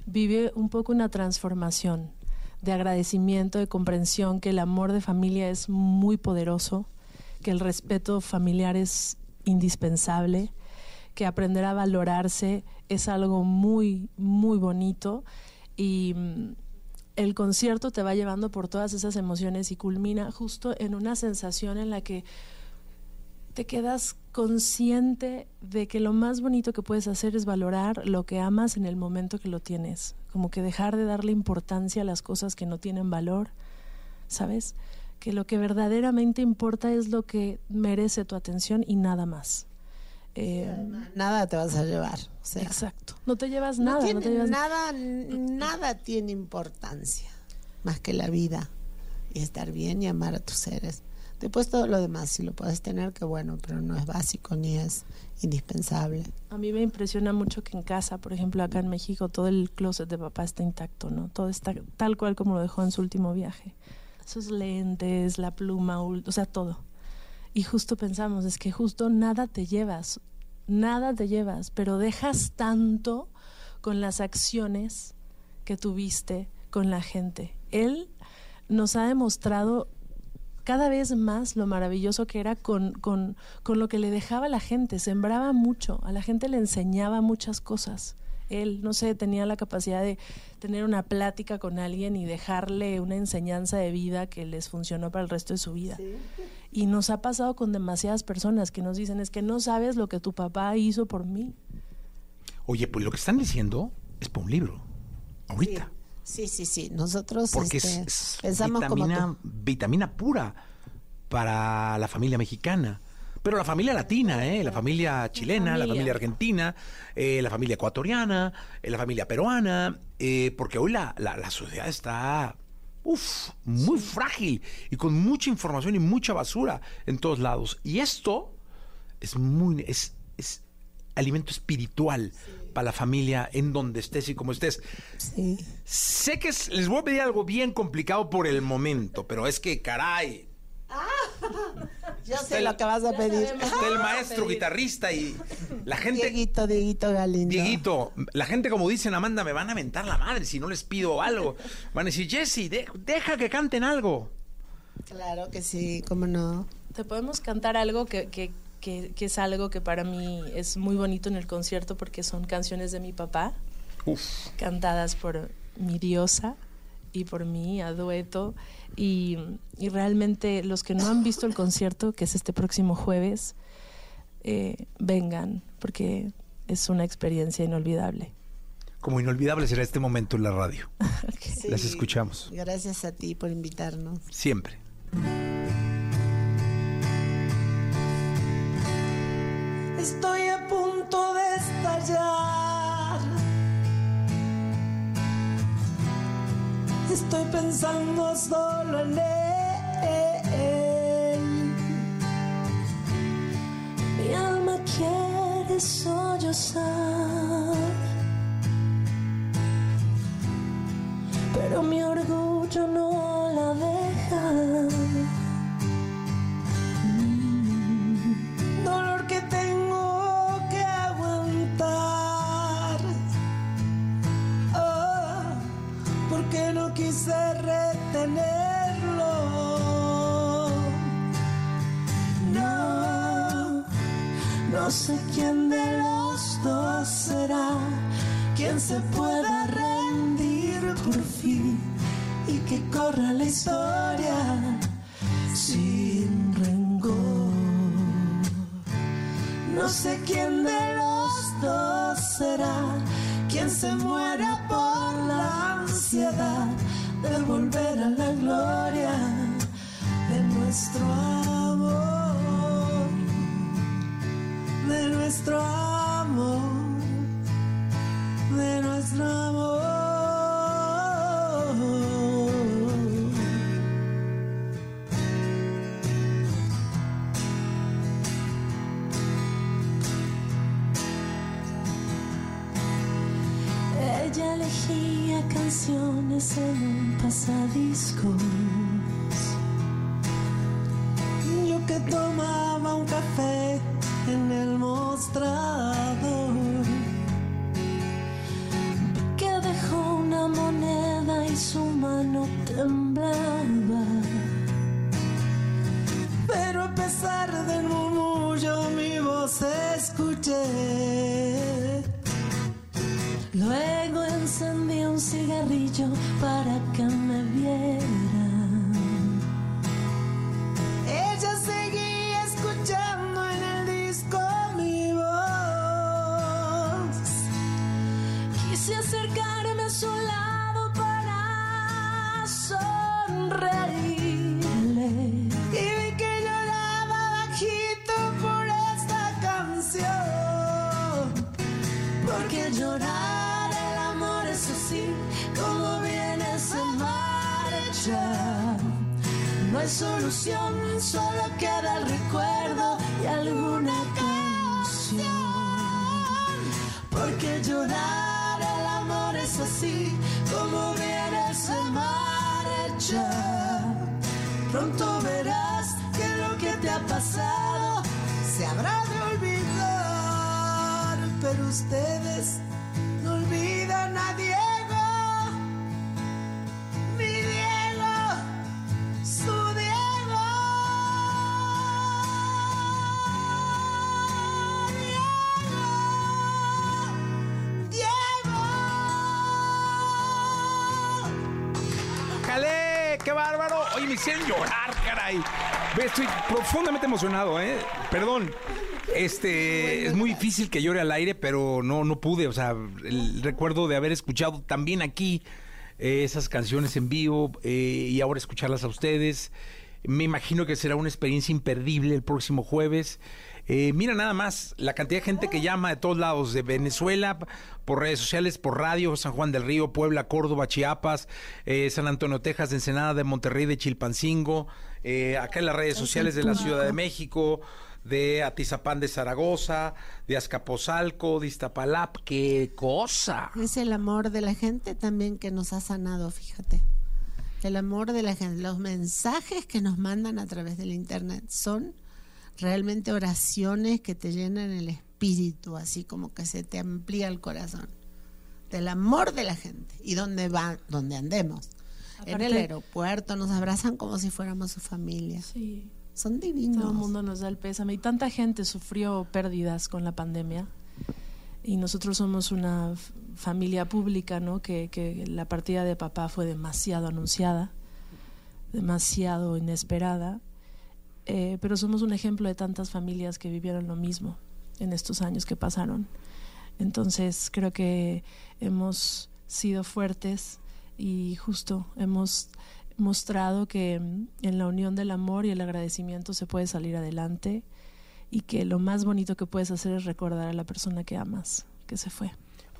vive un poco una transformación de agradecimiento, de comprensión, que el amor de familia es muy poderoso, que el respeto familiar es indispensable, que aprender a valorarse es algo muy, muy bonito y mm, el concierto te va llevando por todas esas emociones y culmina justo en una sensación en la que te quedas consciente de que lo más bonito que puedes hacer es valorar lo que amas en el momento que lo tienes, como que dejar de darle importancia a las cosas que no tienen valor, ¿sabes? Que lo que verdaderamente importa es lo que merece tu atención y nada más. Eh, Nada te vas a llevar. o sea, exacto. No te llevas nada, no, tiene te llevas nada, nada tiene importancia más que la vida y estar bien y amar a tus seres. Después todo lo demás, si lo puedes tener, qué bueno, pero no es básico ni es indispensable. A mí me impresiona mucho que en casa, por ejemplo, acá en México, todo el closet de papá está intacto, ¿no? Todo está tal cual como lo dejó en su último viaje. Sus lentes, la pluma, o sea, todo. Y justo pensamos, es que justo nada te llevas, nada te llevas, pero dejas tanto con las acciones que tuviste con la gente. Él nos ha demostrado cada vez más lo maravilloso que era con, con, con lo que le dejaba a la gente. Sembraba mucho, a la gente le enseñaba muchas cosas. Él, no sé, tenía la capacidad de tener una plática con alguien y dejarle una enseñanza de vida que les funcionó para el resto de su vida. Y nos ha pasado con demasiadas personas que nos dicen, es que no sabes lo que tu papá hizo por mí. Oye, pues lo que están diciendo es para un libro, ahorita. Sí, sí, sí. Nosotros porque este, es, es pensamos como vitamina, tú. vitamina pura para la familia mexicana. Pero la familia latina, ¿eh? la familia chilena, la familia. familia argentina, eh, la familia ecuatoriana, eh, la familia peruana, eh, porque hoy la, la, la sociedad está uf, muy frágil y con mucha información y mucha basura en todos lados. Y esto es muy es, es alimento espiritual para la familia en donde estés y como estés. Sé que es- les voy a pedir algo bien complicado por el momento, pero es que caray, Yo sé lo que vas a pedir. está el maestro guitarrista y la gente Dieguito, Dieguito Galindo. Dieguito, la gente como dicen Amanda, me van a mentar la madre si no les pido algo. Van a decir, Jesse, de- deja que canten algo. Claro que sí, cómo no. Te podemos cantar algo que, que, que, que es algo que para mí es muy bonito en el concierto porque son canciones de mi papá, cantadas por mi diosa y por mí a dueto. Y, y realmente los que no han visto el concierto, que es este próximo jueves, eh, vengan porque es una experiencia inolvidable. Como inolvidable será este momento en la radio. Sí. Las escuchamos. Gracias a ti por invitarnos. Siempre. Estoy a punto de estallar. Estoy pensando solo en él. Mi alma quiere sollozar. Llorar el amor es así, como viene se marcha. No hay solución, solo queda el recuerdo y alguna canción. Porque llorar el amor es así, como viene se marcha. Pronto verás que lo que te ha pasado se habrá de pero ustedes no olvidan a Diego, mi Diego, su Diego. ¡Jale! ¡Qué bárbaro! Oye, me hicieron llorar, caray. Estoy profundamente emocionado, ¿eh? Perdón. Este, es muy difícil que llore al aire, pero no, no pude. O sea, el recuerdo de haber escuchado también aquí eh, esas canciones en vivo eh, y ahora escucharlas a ustedes. Me imagino que será una experiencia imperdible el próximo jueves. Eh, mira nada más la cantidad de gente que llama de todos lados, de Venezuela, por redes sociales, por radio, San Juan del Río, Puebla, Córdoba, Chiapas, eh, San Antonio, Texas, de Ensenada, de Monterrey, de Chilpancingo, eh, acá en las redes sociales de la Ciudad de México, de Atizapán de Zaragoza, de Azcapotzalco, de Iztapalap, qué cosa. Es el amor de la gente también que nos ha sanado, fíjate. El amor de la gente. Los mensajes que nos mandan a través del Internet son realmente oraciones que te llenan el espíritu, así como que se te amplía el corazón. Del amor de la gente. Y donde va, donde andemos. en el aeropuerto nos abrazan como si fuéramos su familia. Sí. Son divinos. Todo el mundo nos da el pésame. Y tanta gente sufrió pérdidas con la pandemia. Y nosotros somos una familia pública, ¿no? Que, que la partida de papá fue demasiado anunciada, demasiado inesperada. Eh, pero somos un ejemplo de tantas familias que vivieron lo mismo en estos años que pasaron. Entonces creo que hemos sido fuertes y justo hemos mostrado que mm, en la unión del amor y el agradecimiento se puede salir adelante y que lo más bonito que puedes hacer es recordar a la persona que amas, que se fue.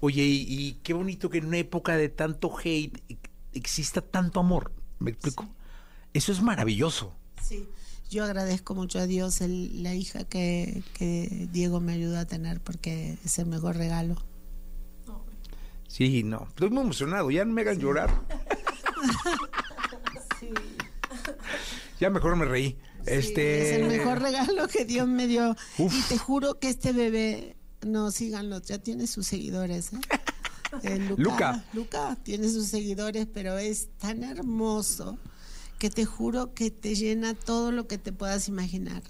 Oye, y, y qué bonito que en una época de tanto hate e- exista tanto amor. ¿Me explico? Eso es maravilloso. Sí, yo agradezco mucho a Dios el- la hija que, que Diego me ayudó a tener porque es el mejor regalo. Sí, no. Estoy muy emocionado. Ya no me hagan llorar. Ya mejor me reí. este. Es el mejor regalo que Dios me dio. Uf. Y te juro que este bebé, no, síganlo, ya tiene sus seguidores. ¿eh? Eh, Luca. Luca tiene sus seguidores, pero es tan hermoso. que te juro que te llena todo lo que te puedas imaginar.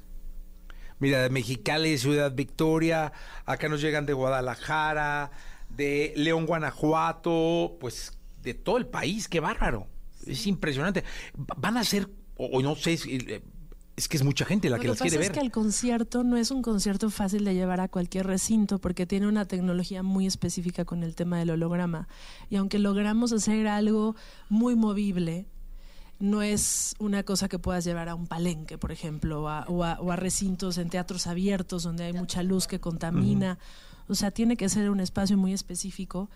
Mira, de Mexicali, Ciudad Victoria, acá nos llegan de Guadalajara, de León, Guanajuato, pues de todo el país, qué bárbaro. Es impresionante. Va- Van a ser, o, o no sé, es, eh, es que es mucha gente la Lo que que las pasa quiere es ver. que el concierto no es un concierto fácil de llevar a cualquier recinto porque tiene una tecnología muy específica con el tema del holograma. Y aunque logramos hacer algo muy movible, no es una cosa que puedas llevar a un palenque, por ejemplo, o a, o a- o a recintos en teatros abiertos donde hay mucha luz que contamina. O sea, tiene que ser un espacio muy específico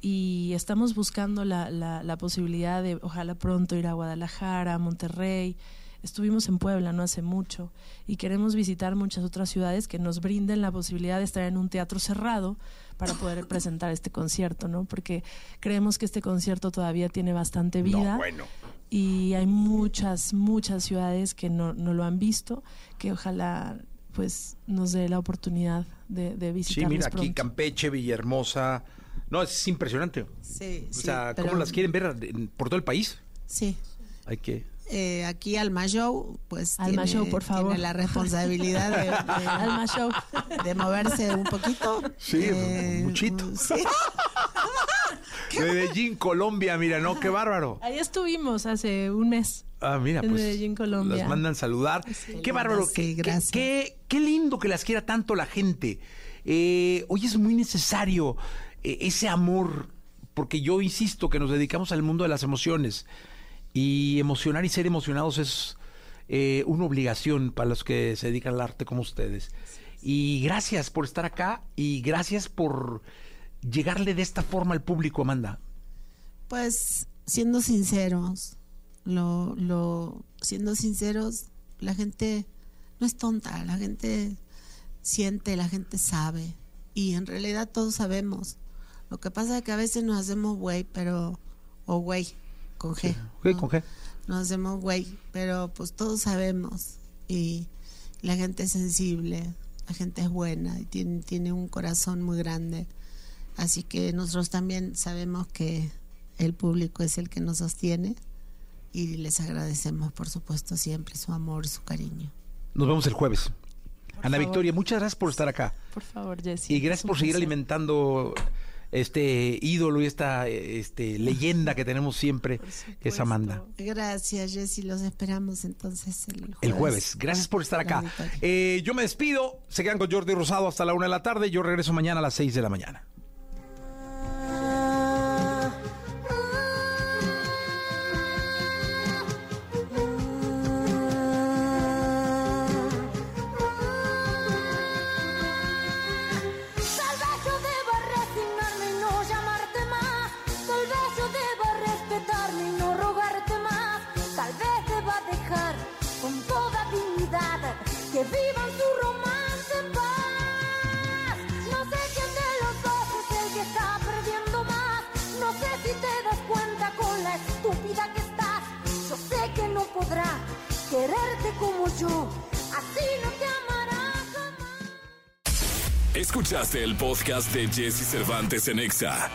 y estamos buscando la, la, la posibilidad de, ojalá pronto, ir a Guadalajara, a Monterrey. Estuvimos en Puebla no hace mucho y queremos visitar muchas otras ciudades que nos brinden la posibilidad de estar en un teatro cerrado para poder presentar este concierto, ¿no? Porque creemos que este concierto todavía tiene bastante vida No, bueno. y hay muchas, muchas ciudades que no, no lo han visto, que ojalá pues nos dé la oportunidad de, de Sí, visitarlos mira, aquí. Campeche, Villahermosa. No, es impresionante. Sí, O sí, sea, ¿cómo las quieren ver por todo el país? Sí. Hay que... Eh, aquí Alma Show, pues Alma tiene, Show, por favor. tiene la responsabilidad de, de- Alma Show. de moverse un poquito. Sí, Eh, muchito. Sí. Medellín, Colombia, mira, ¿no? Qué bárbaro. Ahí estuvimos hace un mes. Ah, mira, En pues Medellín, Colombia. las mandan saludar. qué bárbaro, Sí, qué, qué- gracias. qué- qué lindo que las quiera tanto la gente. Eh, hoy es muy necesario ese amor, porque yo insisto que nos dedicamos al mundo de las emociones y emocionar y ser emocionados es eh, una obligación para los que se dedican al arte como ustedes. Y gracias por estar acá y gracias por llegarle de esta forma al público, Amanda. Pues siendo sinceros, lo, lo, siendo sinceros, la gente no es tonta, la gente siente, la gente sabe. Y en realidad todos sabemos. Lo que pasa es que a veces nos hacemos güey, pero. o güey, con G. Ok, con G. Nos hacemos güey, pero pues todos sabemos. Y la gente es sensible, la gente es buena y tiene, tiene un corazón muy grande. Así que nosotros también sabemos que el público es el que nos sostiene y les agradecemos, por supuesto, siempre su amor, su cariño. Nos vemos el jueves. Ana favor. Victoria, muchas gracias por estar acá. Por favor, Jessy. Y gracias por seguir placer. alimentando este ídolo y esta este, leyenda que tenemos siempre, que es Amanda. Gracias, Jessy. Los esperamos entonces el jueves. El jueves. Gracias por estar acá. Eh, yo me despido. Se quedan con Jordi Rosado hasta la una de la tarde. Yo regreso mañana a las seis de la mañana. Quererte como yo. Así no te amará jamás. Escuchaste el podcast de Jesse Cervantes en Exa.